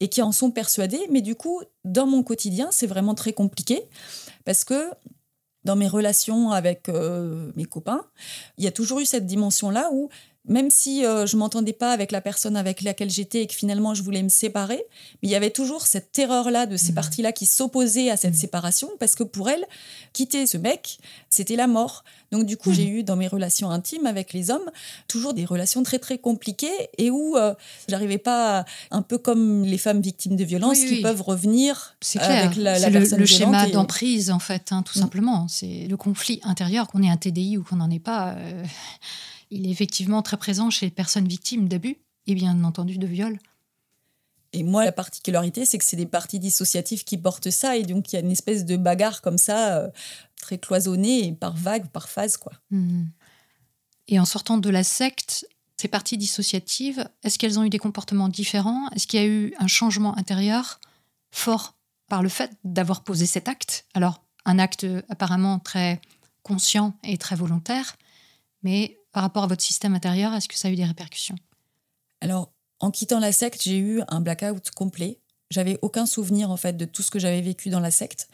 et qui en sont persuadées, mais du coup, dans mon quotidien, c'est vraiment très compliqué, parce que dans mes relations avec euh, mes copains, il y a toujours eu cette dimension-là où même si euh, je m'entendais pas avec la personne avec laquelle j'étais et que finalement je voulais me séparer, mais il y avait toujours cette terreur-là de ces Mhm. parties-là qui s'opposaient à cette Mhm. séparation parce que pour elles, quitter ce mec, c'était la mort. Donc du coup, Mhm. j'ai eu dans mes relations intimes avec les hommes toujours des relations très très compliquées et où euh, j'arrivais pas, à- un peu comme les femmes victimes de violences Oui, qui oui. peuvent revenir C'est clair. avec la, la c'est le, personne le schéma et- d'emprise, en fait, hein, tout simplement. C'est le conflit intérieur, qu'on ait un TDI ou qu'on n'en ait pas. euh, il est effectivement très présent chez les personnes victimes d'abus et bien entendu de viol. Et moi, la particularité, c'est que c'est des parties dissociatives qui portent ça. Et donc, il y a une espèce de bagarre comme ça, euh, très cloisonnée et par vague, par phase, quoi. Mhm. Et en sortant de la secte, ces parties dissociatives, est-ce qu'elles ont eu des comportements différents? Est-ce qu'il y a eu un changement intérieur fort par le fait d'avoir posé cet acte? Alors, un acte apparemment très conscient et très volontaire, mais par rapport à votre système intérieur, est-ce que ça a eu des répercussions? Alors, en quittant la secte, j'ai eu un blackout complet. J'avais aucun souvenir, en fait, de tout ce que j'avais vécu dans la secte.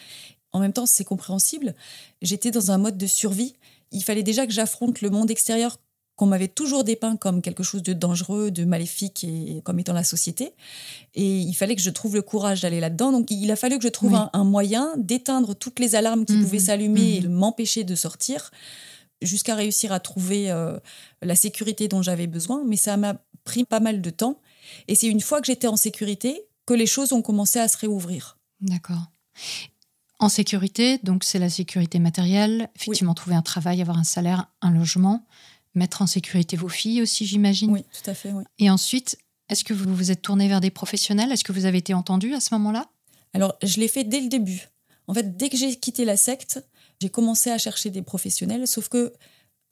En même temps, c'est compréhensible. J'étais dans un mode de survie. Il fallait déjà que j'affronte le monde extérieur qu'on m'avait toujours dépeint comme quelque chose de dangereux, de maléfique et comme étant la société. Et il fallait que je trouve le courage d'aller là-dedans. Donc il a fallu que je trouve Oui. un, un moyen d'éteindre toutes les alarmes qui Mhm. pouvaient s'allumer et Mhm. m'empêcher de sortir jusqu'à réussir à trouver euh, la sécurité dont j'avais besoin. Mais ça m'a pris pas mal de temps. Et c'est une fois que j'étais en sécurité que les choses ont commencé à se réouvrir. D'accord. En sécurité, donc c'est la sécurité matérielle, effectivement trouver un travail, avoir un salaire, un logement, mettre en sécurité vos filles aussi, j'imagine. Oui, tout à fait. Oui. Et ensuite, est-ce que vous vous êtes tourné vers des professionnels? Est-ce que vous avez été entendu à ce moment-là? Alors, je l'ai fait dès le début. En fait, dès que j'ai quitté la secte, j'ai commencé à chercher des professionnels, sauf que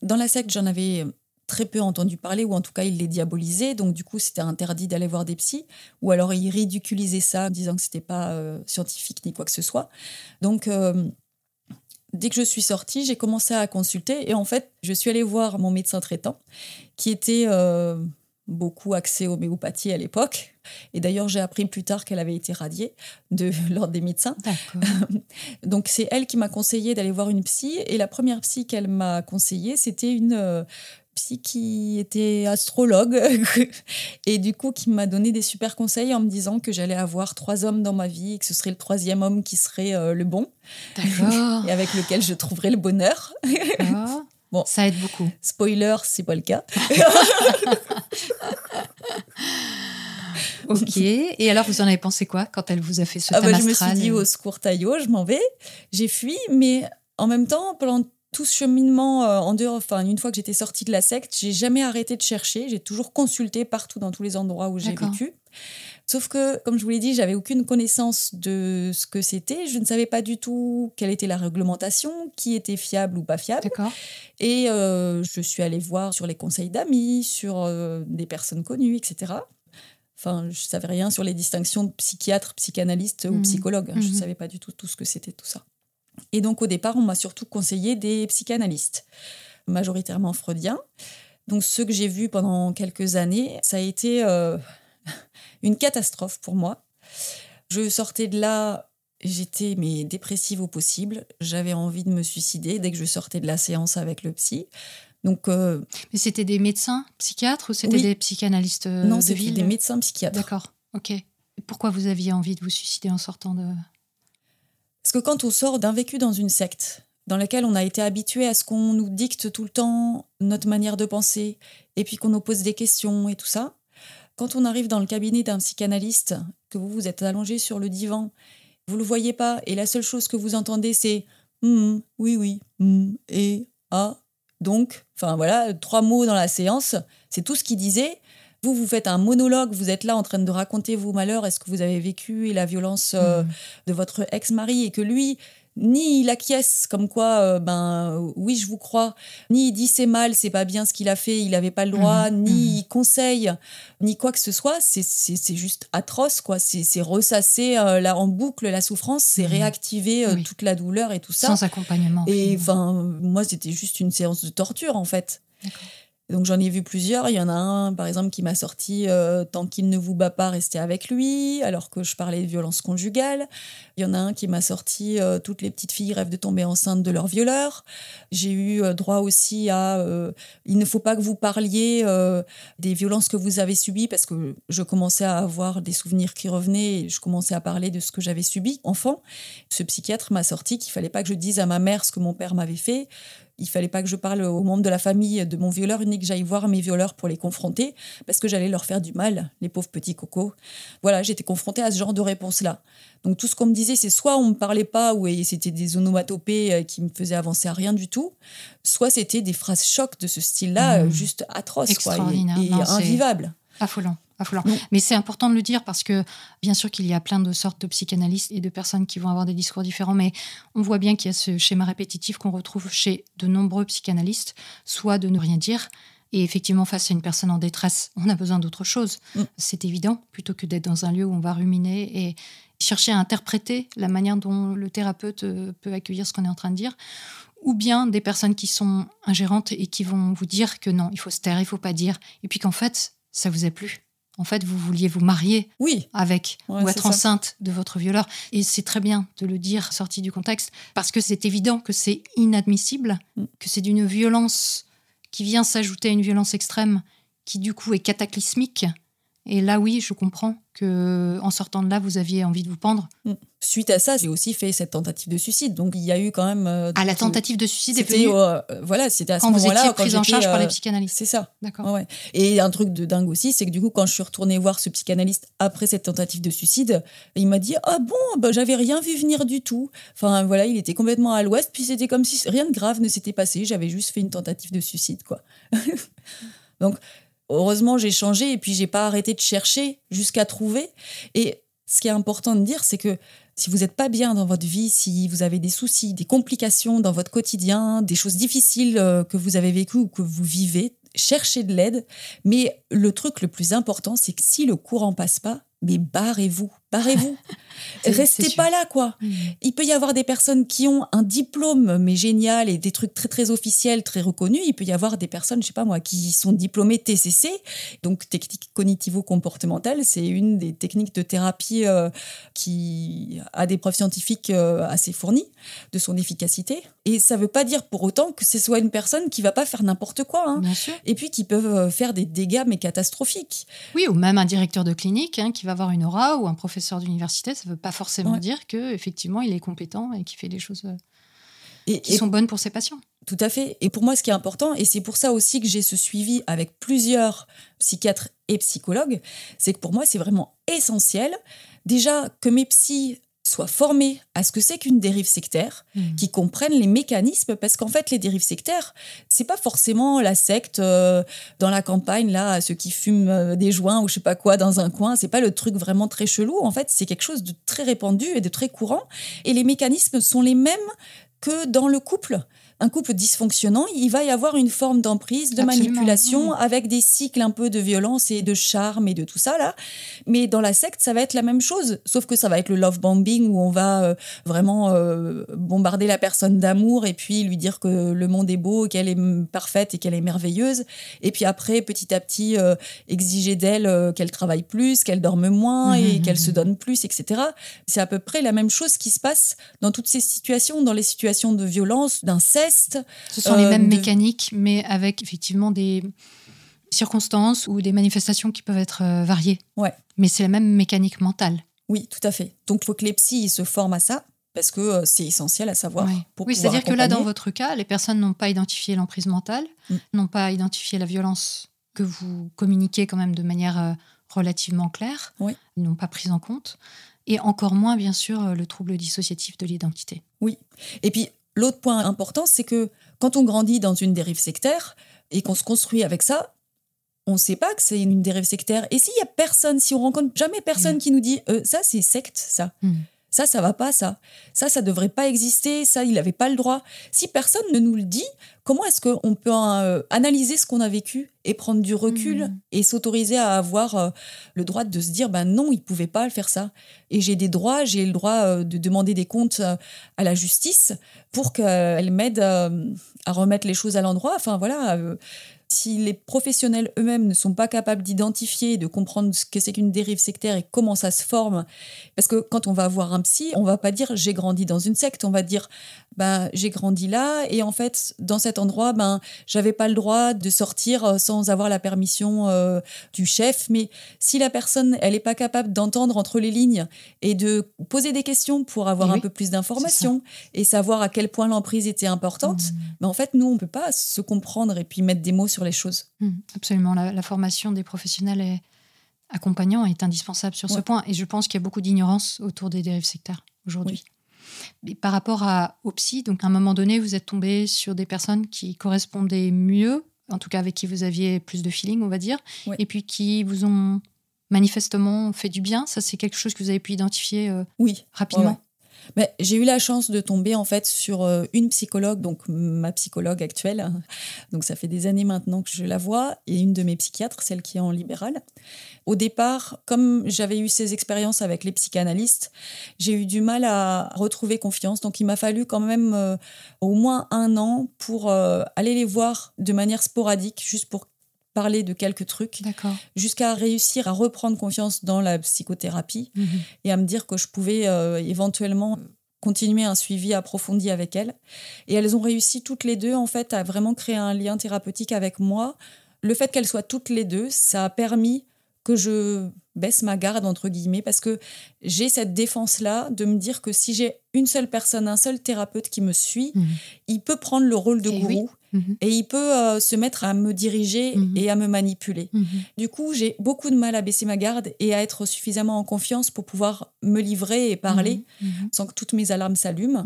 dans la secte, j'en avais très peu entendu parler, ou en tout cas, ils les diabolisaient, donc du coup, c'était interdit d'aller voir des psys, ou alors ils ridiculisaient ça en disant que c'était pas euh, scientifique ni quoi que ce soit. Donc, euh, dès que je suis sortie, j'ai commencé à consulter, et en fait, je suis allée voir mon médecin traitant, qui était euh, beaucoup axé homéopathie à l'époque, et d'ailleurs, j'ai appris plus tard qu'elle avait été radiée de <laughs> l'ordre des médecins. <laughs> Donc c'est elle qui m'a conseillé d'aller voir une psy et la première psy qu'elle m'a conseillée, c'était une euh, psy qui était astrologue <laughs> et du coup qui m'a donné des super conseils en me disant que j'allais avoir trois hommes dans ma vie et que ce serait le troisième homme qui serait euh, le bon et avec lequel je trouverais le bonheur. D'accord. Bon. Ça aide beaucoup. Spoiler, c'est pas le cas. <laughs> Ok. Et alors, vous en avez pensé quoi quand elle vous a fait ce Ah bah, je me suis dit au secours Taillot, je m'en vais. J'ai fui, mais en même temps, pendant tout ce cheminement euh, en dehors, enfin une fois que j'étais sortie de la secte, j'ai jamais arrêté de chercher. J'ai toujours consulté partout dans tous les endroits où j'ai vécu. Sauf que, comme je vous l'ai dit, j'avais aucune connaissance de ce que c'était. Je ne savais pas du tout quelle était la réglementation, qui était fiable ou pas fiable. Et euh, je suis allée voir sur les conseils d'amis, sur euh, des personnes connues, etc. Enfin, je savais rien sur les distinctions de psychiatre, psychanalyste ou Mhm. psychologue. Je ne Mhm. savais pas du tout tout ce que c'était tout ça. Et donc au départ, on m'a surtout conseillé des psychanalystes, majoritairement freudiens. Donc ceux que j'ai vus pendant quelques années, ça a été euh, une catastrophe pour moi. Je sortais de là, j'étais mais dépressive au possible. J'avais envie de me suicider dès que je sortais de la séance avec le psy. Donc euh, Mais c'était des médecins psychiatres ou c'était Oui. des psychanalystes euh, non, de c'était des médecins psychiatres. D'accord. Ok. Pourquoi vous aviez envie de vous suicider en sortant de Parce que quand on sort d'un vécu dans une secte, dans laquelle on a été habitué à ce qu'on nous dicte tout le temps notre manière de penser, et puis qu'on nous pose des questions et tout ça, quand on arrive dans le cabinet d'un psychanalyste, que vous vous êtes allongé sur le divan, vous le voyez pas, et la seule chose que vous entendez, c'est Hmm, oui, oui, hmm, et ah, donc, enfin voilà, trois mots dans la séance, c'est tout ce qu'il disait. Vous, vous faites un monologue, vous êtes là en train de raconter vos malheurs et ce que vous avez vécu et la violence euh, Mhm. de votre ex-mari et que lui, ni il acquiesce comme quoi, euh, ben oui, je vous crois, ni il dit c'est mal, c'est pas bien ce qu'il a fait, il avait pas le droit, Mhm, ni mhm. il conseille, ni quoi que ce soit, c'est- juste atroce, quoi. C'est c'est ressasser euh, là, en boucle la souffrance, c'est Mhm. réactiver euh, Oui. toute la douleur et tout ça. sans accompagnement Et enfin, moi, c'était juste une séance de torture, en fait. Donc j'en ai vu plusieurs. Il y en a un, par exemple, qui m'a sorti euh, Tant qu'il ne vous bat pas, restez avec lui, alors que je parlais de violence conjugale. Il y en a un qui m'a sorti euh, Toutes les petites filles rêvent de tomber enceinte de leur violeur. J'ai eu euh, droit aussi à Il ne faut pas que vous parliez des violences que vous avez subies, parce que je commençais à avoir des souvenirs qui revenaient et je commençais à parler de ce que j'avais subi enfant. Ce psychiatre m'a sorti qu'il fallait pas que je dise à ma mère ce que mon père m'avait fait. Il fallait pas que je parle aux membres de la famille de mon violeur, ni que j'aille voir mes violeurs pour les confronter, parce que j'allais leur faire du mal, les pauvres petits cocos. Voilà, j'étais confrontée à ce genre de réponse-là. Donc tout ce qu'on me disait, c'est soit on me parlait pas, ou c'était des onomatopées euh, qui me faisaient avancer à rien du tout, soit c'était des phrases chocs de ce style-là, Mmh. juste atroces, quoi, et- et, Non, invivables. Mais c'est important de le dire parce que bien sûr qu'il y a plein de sortes de psychanalystes et de personnes qui vont avoir des discours différents, mais on voit bien qu'il y a ce schéma répétitif qu'on retrouve chez de nombreux psychanalystes, soit de ne rien dire. Et effectivement, face à une personne en détresse, on a besoin d'autre chose. Mm. C'est évident, plutôt que d'être dans un lieu où on va ruminer et chercher à interpréter la manière dont le thérapeute euh, peut accueillir ce qu'on est en train de dire. Ou bien des personnes qui sont ingérantes et qui vont vous dire que non, il faut se taire, il faut pas dire. Et puis qu'en fait, ça vous a plu. En fait, vous vouliez vous marier Oui, avec Ouais, ou être ça. enceinte de votre violeur. Et c'est très bien de le dire sorti du contexte, parce que c'est évident que c'est inadmissible, Mm. que c'est d'une violence qui vient s'ajouter à une violence extrême, qui du coup est cataclysmique. Et là, oui, je comprends que en sortant de là, vous aviez envie de vous pendre. suite à ça, j'ai aussi fait cette tentative de suicide. Donc il y a eu quand même. euh, À la tentative de suicide est venue euh, voilà, c'était à ce quand vous moment-là étiez prise en charge par les euh, psychanalystes. C'est ça. D'accord. Ouais. Et un truc de dingue aussi, c'est que du coup, quand je suis retournée voir ce psychanalyste après cette tentative de suicide, il m'a dit Ah bon, bah, j'avais rien vu venir du tout. Enfin voilà, il était complètement à l'ouest, puis c'était comme si rien de grave ne s'était passé, j'avais juste fait une tentative de suicide, quoi. <laughs> Donc, heureusement, j'ai changé et puis j'ai pas arrêté de chercher jusqu'à trouver. Et ce qui est important de dire, c'est que si vous n'êtes pas bien dans votre vie, si vous avez des soucis, des complications dans votre quotidien, des choses difficiles euh, que vous avez vécues ou que vous vivez, cherchez de l'aide. Mais le truc le plus important, c'est que si le courant passe pas, mais barrez-vous, barrez-vous. <laughs> Restez pas là, quoi. Mhm. Il peut y avoir des personnes qui ont un diplôme, mais génial, et des trucs très, très officiels, très reconnus. Il peut y avoir des personnes, je sais pas moi, qui sont diplômées TCC, donc technique cognitivo-comportementale. C'est une des techniques de thérapie euh, qui a des preuves scientifiques euh, assez fournies de son efficacité. Et ça veut pas dire pour autant que ce soit une personne qui va pas faire n'importe quoi. hein. Bien sûr. Et puis qui peuvent euh, faire des dégâts, mais catastrophiques. Oui, ou même un directeur de clinique hein, qui va avoir une aura ou un professeur d'université, ça ne veut pas forcément Ouais. dire que effectivement il est compétent et qu'il fait des choses euh, Et, qui et sont bonnes pour ses patients. Tout à fait. Et pour moi, ce qui est important, et c'est pour ça aussi que j'ai ce suivi avec plusieurs psychiatres et psychologues, c'est que pour moi, c'est vraiment essentiel. Déjà, que mes psys soient formés à ce que c'est qu'une dérive sectaire, Mhm. qui comprennent les mécanismes, parce qu'en fait, les dérives sectaires, c'est pas forcément la secte euh, dans la campagne, là, ceux qui fument euh, des joints ou je sais pas quoi dans un coin, c'est pas le truc vraiment très chelou. En fait, c'est quelque chose de très répandu et de très courant. Et les mécanismes sont les mêmes que dans le couple. Un couple dysfonctionnant, il va y avoir une forme d'emprise, de Absolument, manipulation, oui. avec des cycles un peu de violence et de charme et de tout ça là. Mais dans la secte, ça va être la même chose, sauf que ça va être le love bombing où on va euh, vraiment euh, bombarder la personne d'amour et puis lui dire que le monde est beau, qu'elle est parfaite et qu'elle est merveilleuse. Et puis après, petit à petit, euh, exiger d'elle qu'elle travaille plus, qu'elle dorme moins et Mhm, qu'elle se mhm. donne plus, etc. C'est à peu près la même chose qui se passe dans toutes ces situations, dans les situations de violence, d'inceste. Ce sont les euh, mêmes de- mécaniques, mais avec effectivement des circonstances ou des manifestations qui peuvent être euh, variées. Ouais. Mais c'est la même mécanique mentale. Oui, tout à fait. Donc, il faut que les psys ils se forment à ça parce que euh, c'est essentiel à savoir. Ouais. Pour oui, c'est-à-dire que là, dans votre cas, les personnes n'ont pas identifié l'emprise mentale, Mm. n'ont pas identifié la violence que vous communiquez quand même de manière relativement claire. Oui. Ils n'ont pas pris en compte. Et encore moins, bien sûr, le trouble dissociatif de l'identité. Et puis, l'autre point important, c'est que quand on grandit dans une dérive sectaire et qu'on se construit avec ça, on ne sait pas que c'est une dérive sectaire. Et s'il y a personne, si on rencontre jamais personne Mm. qui nous dit Euh, ça, c'est secte, ça. Mm. Ça, ça va pas, ça. Ça, ça devrait pas exister. Ça, il n'avait pas le droit. Si personne ne nous le dit, comment est-ce qu'on peut euh, analyser ce qu'on a vécu et prendre du recul Mhm. et s'autoriser à avoir euh, le droit de se dire, ben non, il pouvait pas faire ça. Et j'ai des droits, j'ai le droit euh, de demander des comptes à la justice pour qu'elle m'aide à remettre les choses à l'endroit. Enfin, voilà. Si les professionnels eux-mêmes ne sont pas capables d'identifier, de comprendre ce que c'est qu'une dérive sectaire et comment ça se forme, parce que quand on va voir un psy, on va pas dire j'ai grandi dans une secte, on va dire ben j'ai grandi là et en fait dans cet endroit ben j'avais pas le droit de sortir euh, sans avoir la permission euh, du chef. Mais si la personne elle est pas capable d'entendre entre les lignes et de poser des questions pour avoir Et un oui, peu plus d'informations et savoir à quel point l'emprise était importante, Mm. mais en fait nous on peut pas se comprendre et puis mettre des mots sur les choses. Mm, Absolument. La, la formation des professionnels et accompagnants est indispensable sur ce point. Et je pense qu'il y a beaucoup d'ignorance autour des dérives sectaires aujourd'hui. Par rapport à, psy, donc à un moment donné, vous êtes tombé sur des personnes qui correspondaient mieux, en tout cas avec qui vous aviez plus de feeling, on va dire, et puis qui vous ont manifestement fait du bien. Ça, c'est quelque chose que vous avez pu identifier euh, Oui. rapidement. Ouais, j'ai eu la chance de tomber en fait sur euh, une psychologue, donc ma psychologue actuelle. Donc ça fait des années maintenant que je la vois, et une de mes psychiatres, celle qui est en libéral. Au départ, comme j'avais eu ces expériences avec les psychanalystes, j'ai eu du mal à retrouver confiance. Donc il m'a fallu quand même euh, au moins un an pour euh, aller les voir de manière sporadique, juste pour parler de quelques trucs, jusqu'à réussir à reprendre confiance dans la psychothérapie Mhm. et à me dire que je pouvais euh, éventuellement continuer un suivi approfondi avec elles. Et elles ont réussi toutes les deux, en fait, à vraiment créer un lien thérapeutique avec moi. Le fait qu'elles soient toutes les deux, ça a permis que je baisse ma garde, entre guillemets, parce que j'ai cette défense-là de me dire que si j'ai une seule personne, un seul thérapeute qui me suit, Mhm. il peut prendre le rôle de Eh gourou Mhm. et il peut euh, se mettre à me diriger Mhm. et à me manipuler. Du coup, j'ai beaucoup de mal à baisser ma garde et à être suffisamment en confiance pour pouvoir me livrer et parler sans que toutes mes alarmes s'allument.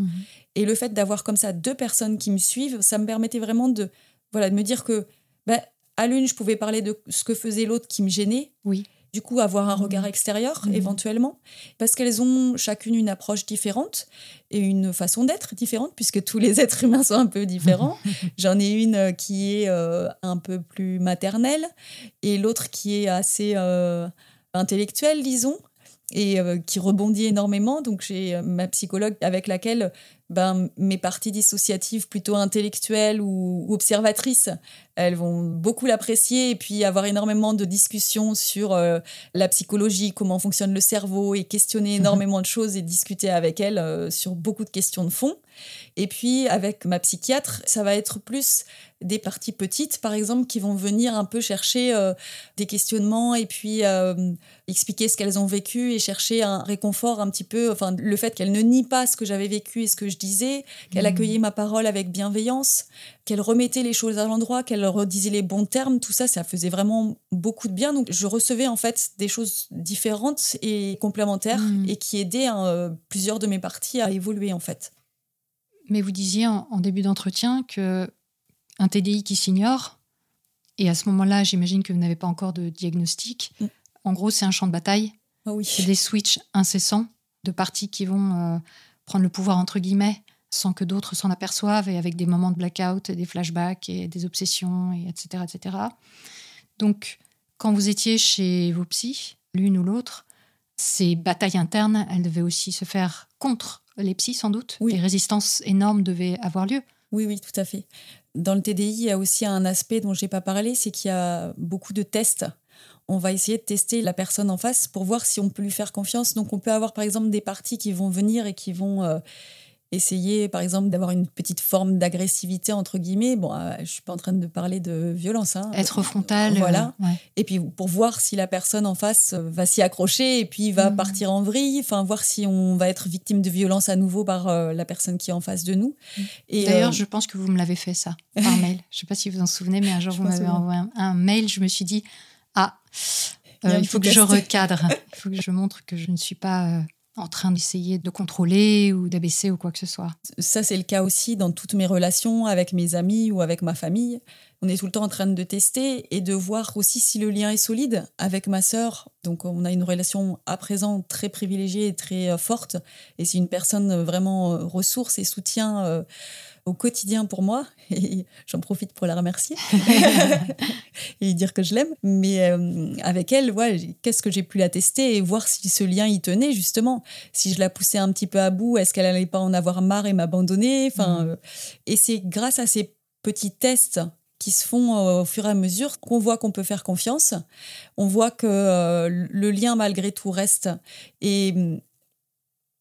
Et le fait d'avoir comme ça deux personnes qui me suivent, ça me permettait vraiment de, voilà, de me dire que ben, à l'une, je pouvais parler de ce que faisait l'autre qui me gênait. Oui. Du coup, avoir un Mhm. regard extérieur, Mhm. éventuellement, parce qu'elles ont chacune une approche différente et une façon d'être différente, puisque tous les êtres humains sont un peu différents. <laughs> J'en ai une euh, qui est euh, un peu plus maternelle et l'autre qui est assez euh, intellectuelle, disons, et euh, qui rebondit énormément. Donc j'ai ma psychologue avec laquelle ben, mes parties dissociatives plutôt intellectuelles ou, ou observatrices, elles vont beaucoup l'apprécier et puis avoir énormément de discussions sur euh, la psychologie, comment fonctionne le cerveau et questionner énormément de choses et discuter avec elle euh, sur beaucoup de questions de fond. Et puis avec ma psychiatre, ça va être plus des parties petites, par exemple, qui vont venir un peu chercher euh, des questionnements et puis euh, expliquer ce qu'elles ont vécu et chercher un réconfort un petit peu, enfin le fait qu'elles ne nient pas ce que j'avais vécu et ce que je je disais, qu'elle Mhm. accueillait ma parole avec bienveillance, qu'elle remettait les choses à l'endroit, qu'elle redisait les bons termes. Tout ça, ça faisait vraiment beaucoup de bien. Donc, je recevais en fait des choses différentes et complémentaires Mhm. et qui aidaient hein, euh, plusieurs de mes parties à évoluer en fait. Mais vous disiez en, en début d'entretien que un TDI qui s'ignore, et à ce moment-là, j'imagine que vous n'avez pas encore de diagnostic. Mm. En gros, c'est un champ de bataille. Ah oui. C'est des switches incessants de parties qui vont euh, prendre le pouvoir entre guillemets sans que d'autres s'en aperçoivent et avec des moments de blackout, et des flashbacks et des obsessions, et etc., etc. Donc, quand vous étiez chez vos psys, l'une ou l'autre, ces batailles internes, elles devaient aussi se faire contre les psys sans doute. Oui. Des résistances énormes devaient avoir lieu. Oui, oui, tout à fait. Dans le TDI, il y a aussi un aspect dont je n'ai pas parlé, c'est qu'il y a beaucoup de tests. On va essayer de tester la personne en face pour voir si on peut lui faire confiance. Donc, on peut avoir par exemple des parties qui vont venir et qui vont euh, essayer, par exemple, d'avoir une petite forme d'agressivité entre guillemets. Bon, euh, je suis pas en train de parler de violence. Hein. Être frontal. euh, Voilà. ouais. Et puis pour voir si la personne en face euh, va s'y accrocher et puis va Mhm. partir en vrille. Enfin, voir si on va être victime de violence à nouveau par euh, la personne qui est en face de nous. Et, D'ailleurs, je pense que vous me l'avez fait ça par mail. Je ne sais pas si vous en souvenez, mais un jour, <laughs> Je vous m'avez envoyé un, un mail. Je me suis dit, euh, il faut que je recadre. <laughs> Il faut que je montre que je ne suis pas euh, en train d'essayer de contrôler ou d'abaisser ou quoi que ce soit. ça, c'est le cas aussi dans toutes mes relations avec mes amis ou avec ma famille. On est tout le temps en train de tester et de voir aussi si le lien est solide avec ma sœur. Donc, on a une relation à présent très privilégiée et très euh, forte. Et c'est une personne vraiment ressource et soutien euh, au quotidien pour moi. <laughs> Et j'en profite pour la remercier <laughs> et dire que je l'aime. Mais euh, avec elle, ouais, qu'est-ce que j'ai pu la tester et voir si ce lien y tenait, justement. Si je la poussais un petit peu à bout, est-ce qu'elle allait pas en avoir marre et m'abandonner? Enfin, Mhm. euh, Et c'est grâce à ces petits tests qui se font euh, au fur et à mesure qu'on voit qu'on peut faire confiance. On voit que le lien, malgré tout, reste. Et hum,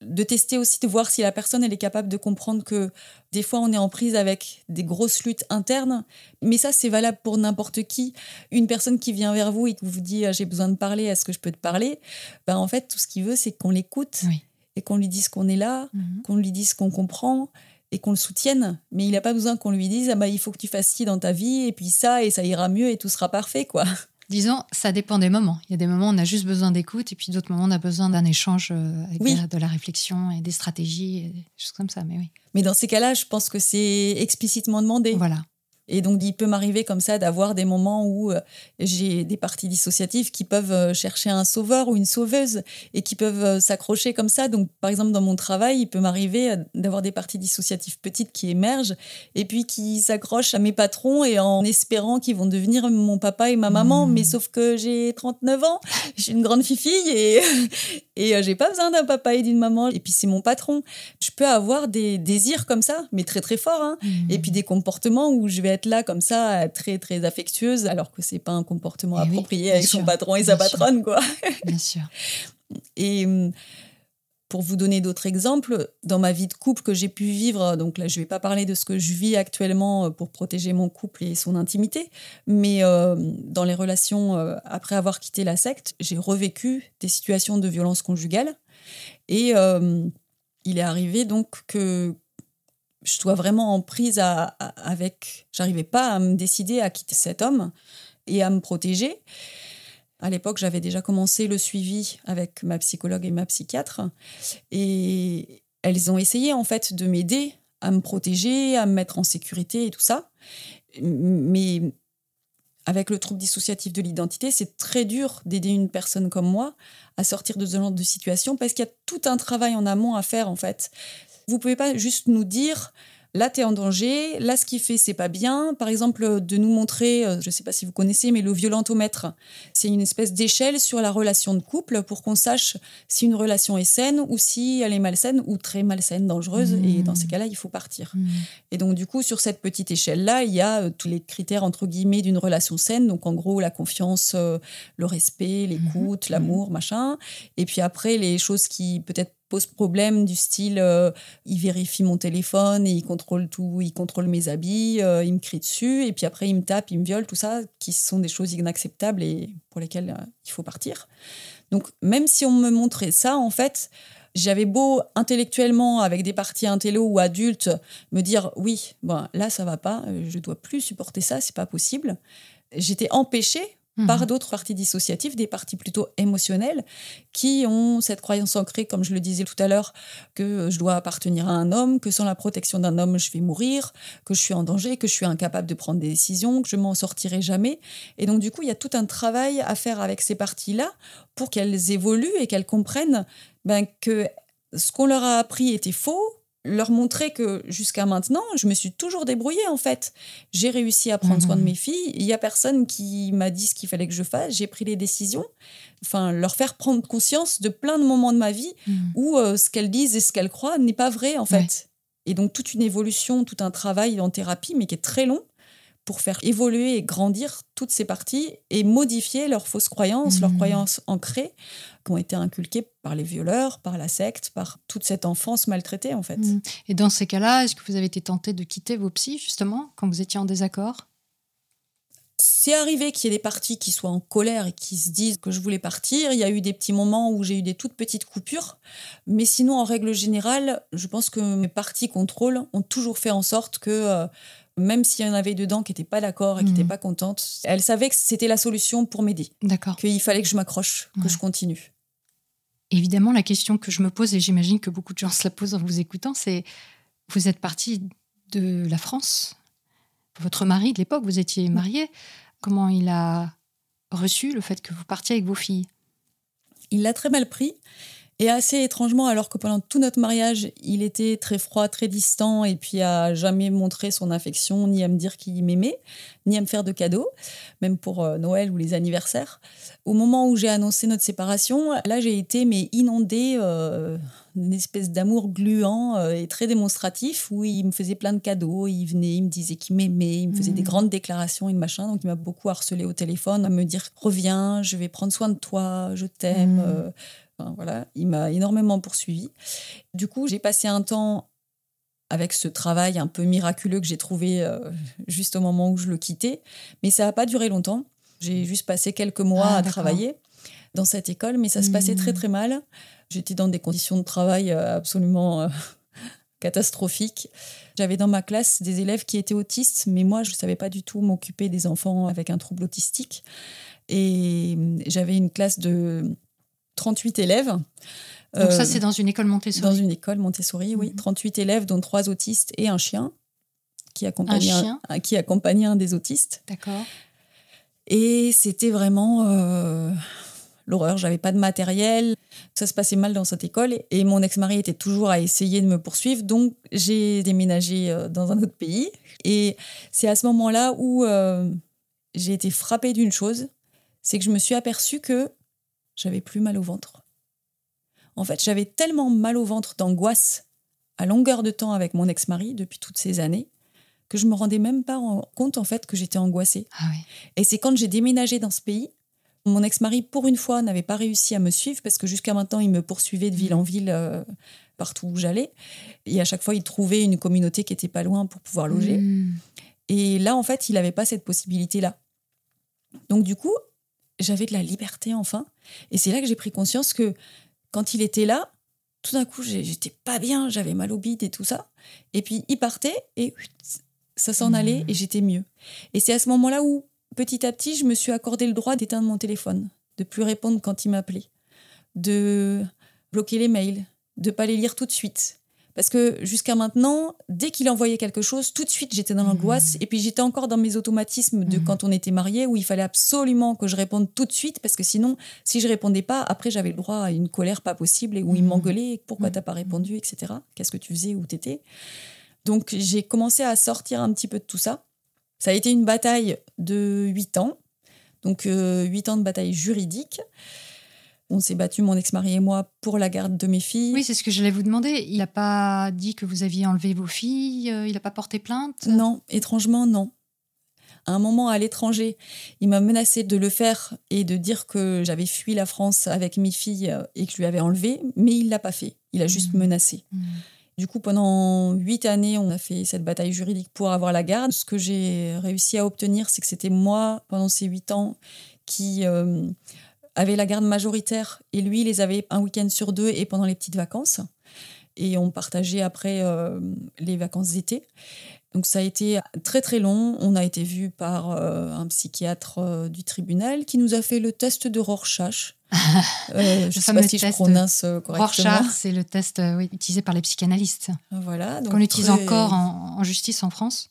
de tester aussi, de voir si la personne elle est capable de comprendre que des fois on est en prise avec des grosses luttes internes, mais ça c'est valable pour n'importe qui. Une personne qui vient vers vous et qui vous dit euh, j'ai besoin de parler, est-ce que je peux te parler? Ben, En fait, tout ce qu'il veut c'est qu'on l'écoute Oui. et qu'on lui dise qu'on est là, Mhm. qu'on lui dise qu'on comprend et qu'on le soutienne. Mais il n'a pas besoin qu'on lui dise ah bah, il faut que tu fasses ci dans ta vie et puis ça et ça ira mieux et tout sera parfait quoi. Disons, ça dépend des moments. Il y a des moments où on a juste besoin d'écoute et puis d'autres moments où on a besoin d'un échange euh, avec Oui. de, la, de la réflexion et des stratégies, et des choses comme ça. Mais oui, Mais dans ces cas-là, je pense que c'est explicitement demandé. voilà. Et donc, il peut m'arriver comme ça d'avoir des moments où euh, j'ai des parties dissociatives qui peuvent euh, chercher un sauveur ou une sauveuse et qui peuvent euh, s'accrocher comme ça. Donc, par exemple, dans mon travail, il peut m'arriver d'avoir des parties dissociatives petites qui émergent et puis qui s'accrochent à mes patrons et en espérant qu'ils vont devenir mon papa et ma maman. Mmh. Mais sauf que j'ai 39 ans, je suis une grande fifille et, <laughs> et j'ai pas besoin d'un papa et d'une maman. Et puis, c'est mon patron. Je peux avoir des désirs comme ça, mais très, très forts. hein. Et puis des comportements où je vais être là comme ça, très très affectueuse, alors que c'est pas un comportement Eh approprié avec sûr, son patron et sa sûr. patronne, quoi. bien sûr. <laughs> Et hum, pour vous donner d'autres exemples, dans ma vie de couple que j'ai pu vivre, donc là je vais pas parler de ce que je vis actuellement euh, pour protéger mon couple et son intimité, mais euh, dans les relations euh, après avoir quitté la secte, j'ai revécu des situations de violence conjugale et euh, il est arrivé donc que je sois vraiment en prise à, à- avec. J'arrivais pas à me décider à quitter cet homme et à me protéger. À l'époque, j'avais déjà commencé le suivi avec ma psychologue et ma psychiatre. Et elles ont essayé, en fait, de m'aider à me protéger, à me mettre en sécurité et tout ça. Mais avec le trouble dissociatif de l'identité, c'est très dur d'aider une personne comme moi à sortir de ce genre de situation parce qu'il y a tout un travail en amont à faire, en fait. Vous pouvez pas juste nous dire là tu es en danger, là ce qu'il fait c'est pas bien. Par exemple, de nous montrer, euh, je sais pas si vous connaissez, mais le violentomètre, c'est une espèce d'échelle sur la relation de couple pour qu'on sache si une relation est saine ou si elle est malsaine ou très malsaine, dangereuse. Mmh. Et dans ces cas-là, il faut partir. Mhm. Et donc, du coup, sur cette petite échelle-là, il y a euh, tous les critères, entre guillemets, d'une relation saine. Donc, en gros, la confiance, euh, le respect, l'écoute, l'amour, machin. Et puis après, les choses qui peut-être posent problème, du style, euh, il vérifie mon téléphone et il contrôle tout, il contrôle mes habits, euh, il me crie dessus. Et puis après, il me tape, il me viole, tout ça, qui sont des choses inacceptables et pour lesquelles euh, il faut partir. Donc, même si on me montrait ça, en fait, j'avais beau intellectuellement, avec des parties intello ou adultes, me dire oui, bon, là ça va pas, je dois plus supporter ça, c'est pas possible. J'étais empêchée par Mhm. d'autres parties dissociatives, des parties plutôt émotionnelles, qui ont cette croyance ancrée, comme je le disais tout à l'heure, que je dois appartenir à un homme, que sans la protection d'un homme, je vais mourir, que je suis en danger, que je suis incapable de prendre des décisions, que je m'en sortirai jamais. Et donc, du coup, il y a tout un travail à faire avec ces parties-là pour qu'elles évoluent et qu'elles comprennent ben, que ce qu'on leur a appris était faux, leur montrer que jusqu'à maintenant, je me suis toujours débrouillée en fait. J'ai réussi à prendre soin de Mhm. mes filles. Il y a personne qui m'a dit ce qu'il fallait que je fasse. J'ai pris les décisions. Enfin, leur faire prendre conscience de plein de moments de ma vie Mhm. où euh, ce qu'elles disent et ce qu'elles croient n'est pas vrai en fait. Ouais. Et donc toute une évolution, tout un travail en thérapie, mais qui est très long pour faire évoluer et grandir toutes ces parties et modifier leurs fausses croyances, leurs Mhm. croyances ancrées qui ont été inculquées par les violeurs, par la secte, par toute cette enfance maltraitée en fait. Mhm. Et dans ces cas-là, est-ce que vous avez été tenté de quitter vos psys, justement, quand vous étiez en désaccord? C'est arrivé qu'il y ait des parties qui soient en colère et qui se disent que je voulais partir. Il y a eu des petits moments où j'ai eu des toutes petites coupures. Mais sinon, en règle générale, je pense que mes parties contrôle ont toujours fait en sorte que, euh, même s'il y en avait dedans qui n'étaient pas d'accord et qui Mhm. n'étaient pas contentes, elles savaient que c'était la solution pour m'aider, D'accord. qu'il fallait que je m'accroche, que je continue. Évidemment, la question que je me pose, et j'imagine que beaucoup de gens se la posent en vous écoutant, c'est vous êtes parti de la France. Votre mari de l'époque, vous étiez marié. Comment il a reçu le fait que vous partiez avec vos filles? Il l'a très mal pris. Et assez étrangement, alors que pendant tout notre mariage, il était très froid, très distant, et puis a jamais montré son affection, ni à me dire qu'il m'aimait, ni à me faire de cadeaux, même pour euh, Noël ou les anniversaires. Au moment où j'ai annoncé notre séparation, là j'ai été mais inondée euh, d'une espèce d'amour gluant euh, et très démonstratif, où il me faisait plein de cadeaux, il venait, il me disait qu'il m'aimait, il me faisait des grandes déclarations et machin, donc il m'a beaucoup harcelé au téléphone, à me dire reviens, je vais prendre soin de toi, je t'aime. Euh, Enfin, voilà, il m'a énormément poursuivi. Du coup, j'ai passé un temps avec ce travail un peu miraculeux que j'ai trouvé euh, juste au moment où je le quittais, mais ça n'a pas duré longtemps. J'ai juste passé quelques mois Ah, à travailler dans cette école, mais ça se passait très très mal. J'étais dans des conditions de travail euh, absolument euh, <laughs> catastrophiques. J'avais dans ma classe des élèves qui étaient autistes, mais moi, je ne savais pas du tout m'occuper des enfants avec un trouble autistique. Et euh, j'avais une classe de 38 élèves. Donc Euh, ça, c'est dans une école Montessori. dans une école Montessori, oui. Mhm. 38 élèves, dont trois autistes et un chien qui accompagnait Un chien un, qui accompagnait un des autistes. D'accord. Et c'était vraiment euh, l'horreur. J'avais pas de matériel. Ça se passait mal dans cette école. Et mon ex-mari était toujours à essayer de me poursuivre. Donc, j'ai déménagé euh, dans un autre pays. Et c'est à ce moment-là où euh, j'ai été frappée d'une chose. C'est que je me suis aperçue que j'avais plus mal au ventre. En fait, j'avais tellement mal au ventre d'angoisse à longueur de temps avec mon ex-mari depuis toutes ces années que je me rendais même pas en- compte en fait que j'étais angoissée. Ah oui. Et c'est quand j'ai déménagé dans ce pays, mon ex-mari, pour une fois, n'avait pas réussi à me suivre parce que jusqu'à maintenant, il me poursuivait de ville en ville euh, partout où j'allais. Et à chaque fois, il trouvait une communauté qui était pas loin pour pouvoir loger. Mhm. Et là, en fait, il n'avait pas cette possibilité-là. Donc, du coup, j'avais de la liberté enfin. Et c'est là que j'ai pris conscience que quand il était là, tout d'un coup, j'étais pas bien, j'avais mal au bide et tout ça. Et puis, il partait et ça s'en Mhm. allait et j'étais mieux. Et c'est à ce moment-là où, petit à petit, je me suis accordé le droit d'éteindre mon téléphone, de plus répondre quand il m'appelait, de bloquer les mails, de pas les lire tout de suite. Parce que jusqu'à maintenant, dès qu'il envoyait quelque chose, tout de suite j'étais dans l'angoisse. Et puis j'étais encore dans mes automatismes de Mhm. quand on était mariés, où il fallait absolument que je réponde tout de suite, parce que sinon, si je répondais pas, après j'avais le droit à une colère pas possible et où il Mhm. m'engueulait, pourquoi Mhm. t'as pas répondu, etc. Qu'est-ce que tu faisais, où t'étais? Donc j'ai commencé à sortir un petit peu de tout ça. Ça a été une bataille de 8 ans, donc euh, 8 ans de bataille juridique. On s'est battu, mon ex-mari et moi, pour la garde de mes filles. Oui, c'est ce que j'allais vous demander. Il n'a pas dit que vous aviez enlevé vos filles euh, Il n'a pas porté plainte? Non, étrangement, non. À un moment, à l'étranger, il m'a menacé de le faire et de dire que j'avais fui la France avec mes filles euh, et que je lui avais enlevé, mais il l'a pas fait. Il a juste Mhm. menacé. Mhm. Du coup, pendant huit années, on a fait cette bataille juridique pour avoir la garde. Ce que j'ai réussi à obtenir, c'est que c'était moi, pendant ces huit ans, qui euh, avait la garde majoritaire et lui, il les avait un week-end sur deux et pendant les petites vacances. Et on partageait après euh, les vacances d'été. Donc ça a été très très long. On a été vu par euh, un psychiatre euh, du tribunal qui nous a fait le test de Rorschach. <laughs> je ne sais pas si je prononce correctement. Rorschach, c'est le test utilisé par les psychanalystes. Voilà. Qu'on utilise encore en, justice en France,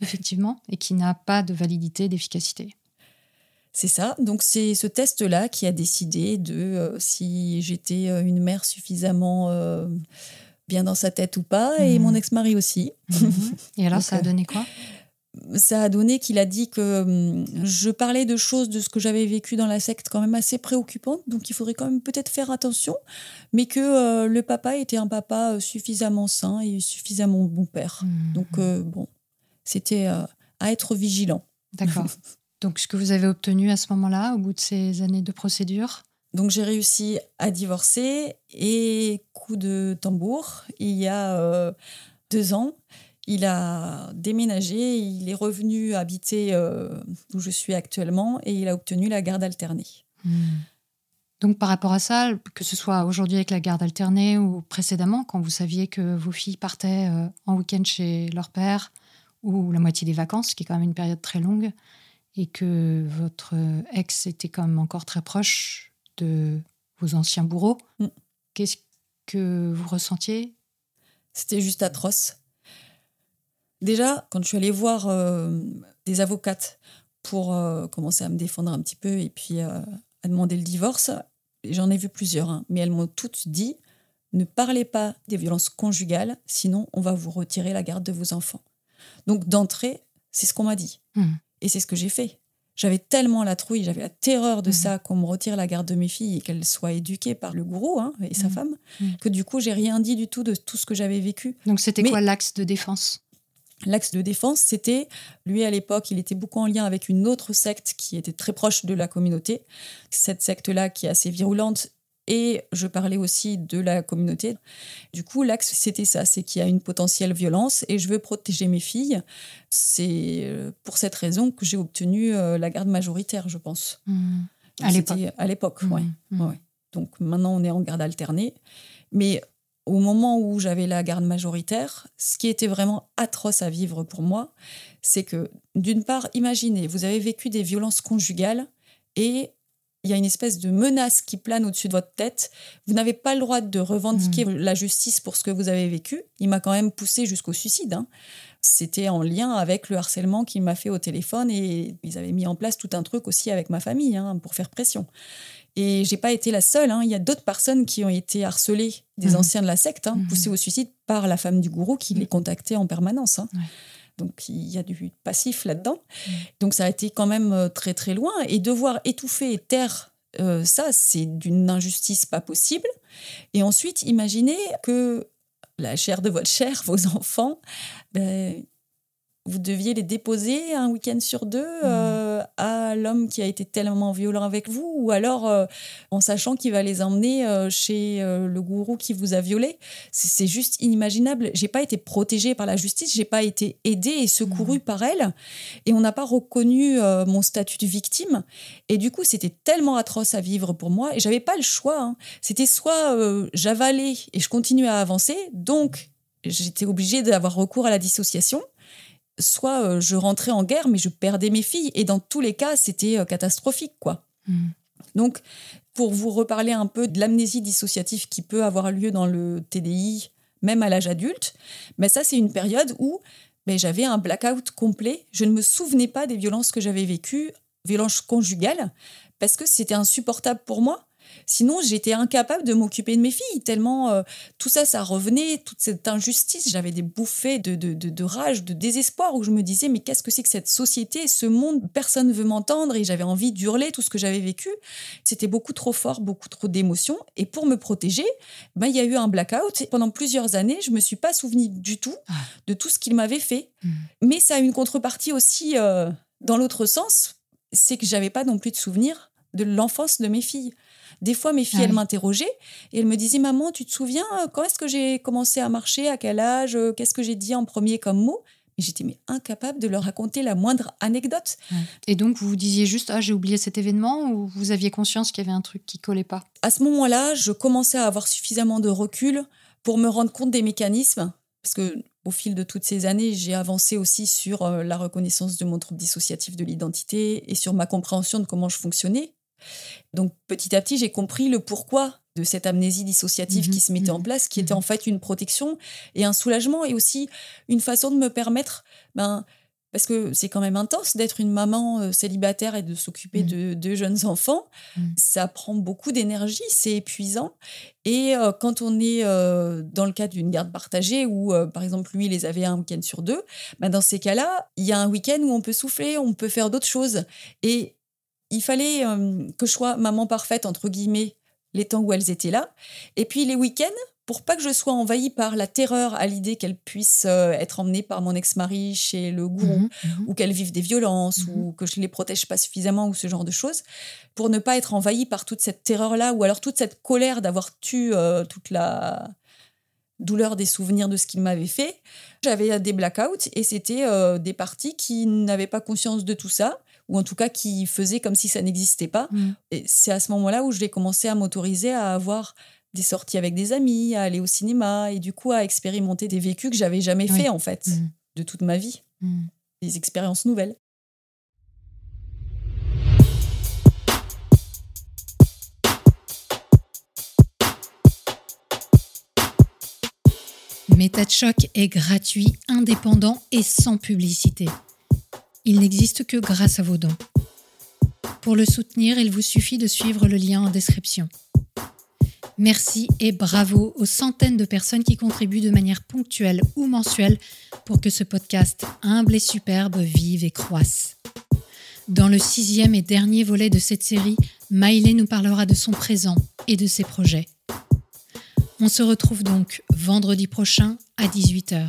effectivement, et qui n'a pas de validité, d'efficacité. C'est ça. Donc c'est ce test-là qui a décidé de si j'étais une mère suffisamment bien dans sa tête ou pas, et mon mhm. ex-mari aussi. Mhm. Et alors, ça a donné quoi? ça a donné qu'il a dit que hum, je parlais de choses de ce que j'avais vécu dans la secte quand même assez préoccupantes, donc il faudrait quand même peut-être faire attention, mais que euh, le papa était un papa euh, suffisamment sain et suffisamment bon père. Mhm. Donc euh, bon, c'était à être vigilant. D'accord. <laughs> donc ce que vous avez obtenu à ce moment-là, au bout de ces années de procédure donc j'ai réussi à divorcer et coup de tambour, il y a euh, deux ans, il a déménagé, il est revenu habiter euh, où je suis actuellement et il a obtenu la garde alternée. Hmm. Donc par rapport à ça, que ce soit aujourd'hui avec la garde alternée ou précédemment, quand vous saviez que vos filles partaient euh, en week-end chez leur père ou la moitié des vacances, ce qui est quand même une période très longue, et que votre ex était quand même encore très proche, de vos anciens bourreaux. Mm. Qu'est-ce que vous ressentiez? C'était juste atroce. Déjà, quand je suis allée voir euh, des avocates pour euh, commencer à me défendre un petit peu et puis euh, à demander le divorce, j'en ai vu plusieurs, hein, mais elles m'ont toutes dit ne parlez pas des violences conjugales, sinon on va vous retirer la garde de vos enfants. Donc d'entrée, c'est ce qu'on m'a dit. Mm. Et c'est ce que j'ai fait. J'avais tellement la trouille, j'avais la terreur de mhm. ça, qu'on me retire la garde de mes filles et qu'elles soient éduquées par le gourou hein, et sa mhm. femme, mhm. que du coup, j'ai rien dit du tout de tout ce que j'avais vécu. Donc, c'était quoi l'axe de défense? L'axe de défense, c'était, lui à l'époque, il était beaucoup en lien avec une autre secte qui était très proche de la communauté. Cette secte-là, qui est assez virulente, et je parlais aussi de la communauté. Du coup, l'axe, c'était ça, c'est qu'il y a une potentielle violence et je veux protéger mes filles. C'est euh, pour cette raison que j'ai obtenu euh, la garde majoritaire, je pense. Mmh. À l'époque. À l'époque, oui. Mmh. Mmh. Donc maintenant, on est en garde alternée. Mais au moment où j'avais la garde majoritaire, ce qui était vraiment atroce à vivre pour moi, c'est que, d'une part, imaginez, vous avez vécu des violences conjugales et il y a une espèce de menace qui plane au-dessus de votre tête. Vous n'avez pas le droit de revendiquer mmh. la justice pour ce que vous avez vécu. Il m'a quand même poussé jusqu'au suicide. Hein. C'était en lien avec le harcèlement qu'il m'a fait au téléphone et ils avaient mis en place tout un truc aussi avec ma famille hein, pour faire pression. Et j'ai pas été la seule. Hein. Il y a d'autres personnes qui ont été harcelées, des mmh. anciens de la secte, mmh. poussées au suicide par la femme du gourou qui les contactait en permanence. Donc il y a du passif là-dedans. Mm. Donc ça a été quand même euh, très très loin. Et devoir étouffer et taire euh, ça, c'est d'une injustice pas possible. Et ensuite, imaginez que la chair de votre chair, <laughs> vos enfants, ben, vous deviez les déposer un week-end sur deux mmh. euh, à l'homme qui a été tellement violent avec vous, ou alors euh, en sachant qu'il va les emmener euh, chez le gourou qui vous a violé. C'est juste inimaginable. J'ai pas été protégée par la justice, j'ai pas été aidée et secourue mmh. par elle, et on n'a pas reconnu mon statut de victime. Et du coup, c'était tellement atroce à vivre pour moi, et j'avais pas le choix. Hein. C'était soit j'avalais et je continuais à avancer, donc j'étais obligée d'avoir recours à la dissociation soit euh, je rentrais en guerre, mais je perdais mes filles. Et dans tous les cas, c'était euh, catastrophique, quoi. Hmm. Donc, pour vous reparler un peu de l'amnésie dissociative qui peut avoir lieu dans le TDI, même à l'âge adulte, mais ça, c'est une période où mais j'avais un blackout complet. Je ne me souvenais pas des violences que j'avais vécues, violences conjugales, parce que c'était insupportable pour moi. Sinon, j'étais incapable de m'occuper de mes filles, tellement euh, tout ça, ça revenait, toute cette injustice. J'avais des bouffées de, de, de, rage, de désespoir, où je me disais, mais qu'est-ce que c'est que cette société, ce monde, personne ne veut m'entendre, et j'avais envie d'hurler tout ce que j'avais vécu. C'était beaucoup trop fort, beaucoup trop d'émotions. Et pour me protéger, ben, il y a eu un blackout. pendant plusieurs années, je me suis pas souvenu du tout ah. de tout ce qu'il m'avait fait. Hmm. Mais ça a une contrepartie aussi euh, dans l'autre sens, c'est que j'avais pas non plus de souvenir de l'enfance de mes filles. Des fois, mes filles, elles m'interrogeaient et elles me disaient Maman, tu te souviens, euh, quand est-ce que j'ai commencé à marcher À quel âge euh, Qu'est-ce que j'ai dit en premier comme mot? Et j'étais mais incapable de leur raconter la moindre anecdote. Et donc, vous vous disiez juste, ah, j'ai oublié cet événement, ou vous aviez conscience qu'il y avait un truc qui collait pas? À ce moment-là, je commençais à avoir suffisamment de recul pour me rendre compte des mécanismes, parce que au fil de toutes ces années, j'ai avancé aussi sur euh, la reconnaissance de mon trouble dissociatif de l'identité et sur ma compréhension de comment je fonctionnais. Donc petit à petit, j'ai compris le pourquoi de cette amnésie dissociative qui mhm, se mettait en mhm, place, qui était en mhm. fait une protection et un soulagement et aussi une façon de me permettre, ben, parce que c'est quand même intense d'être une maman euh, célibataire et de s'occuper de deux jeunes enfants. Ça prend beaucoup d'énergie, c'est épuisant. Et euh, quand on est euh, dans le cadre d'une garde partagée, où par exemple lui, il les avait un week-end sur deux, ben, dans ces cas-là, il y a un week-end où on peut souffler, on peut faire d'autres choses. Et il fallait que je sois maman parfaite, entre guillemets, les temps où elles étaient là. Et puis les week-ends, pour pas que je sois envahie par la terreur à l'idée qu'elles puissent euh, être emmenées par mon ex-mari chez le gourou, mhm, mhm. ou qu'elles vivent des violences, mhm. ou que je les protège pas suffisamment, ou ce genre de choses, pour ne pas être envahie par toute cette terreur-là, ou alors toute cette colère d'avoir tué euh, toute la douleur des souvenirs de ce qu'il m'avait fait. J'avais des blackouts, et c'était euh, des parties qui n'avaient pas conscience de tout ça, ou en tout cas qui faisaient comme si ça n'existait pas. Et c'est à ce moment-là où je vais commencer à m'autoriser à avoir des sorties avec des amis, à aller au cinéma et du coup à expérimenter des vécus que j'avais jamais fait en fait mm. de toute ma vie, mm. des expériences nouvelles. Méta de choc est gratuit, indépendant et sans publicité. Il n'existe que grâce à vos dons. Pour le soutenir, il vous suffit de suivre le lien en description. Merci et bravo aux centaines de personnes qui contribuent de manière ponctuelle ou mensuelle pour que ce podcast humble et superbe vive et croisse. Dans le sixième et dernier volet de cette série, Maïlé nous parlera de son présent et de ses projets. On se retrouve donc vendredi prochain à 18h.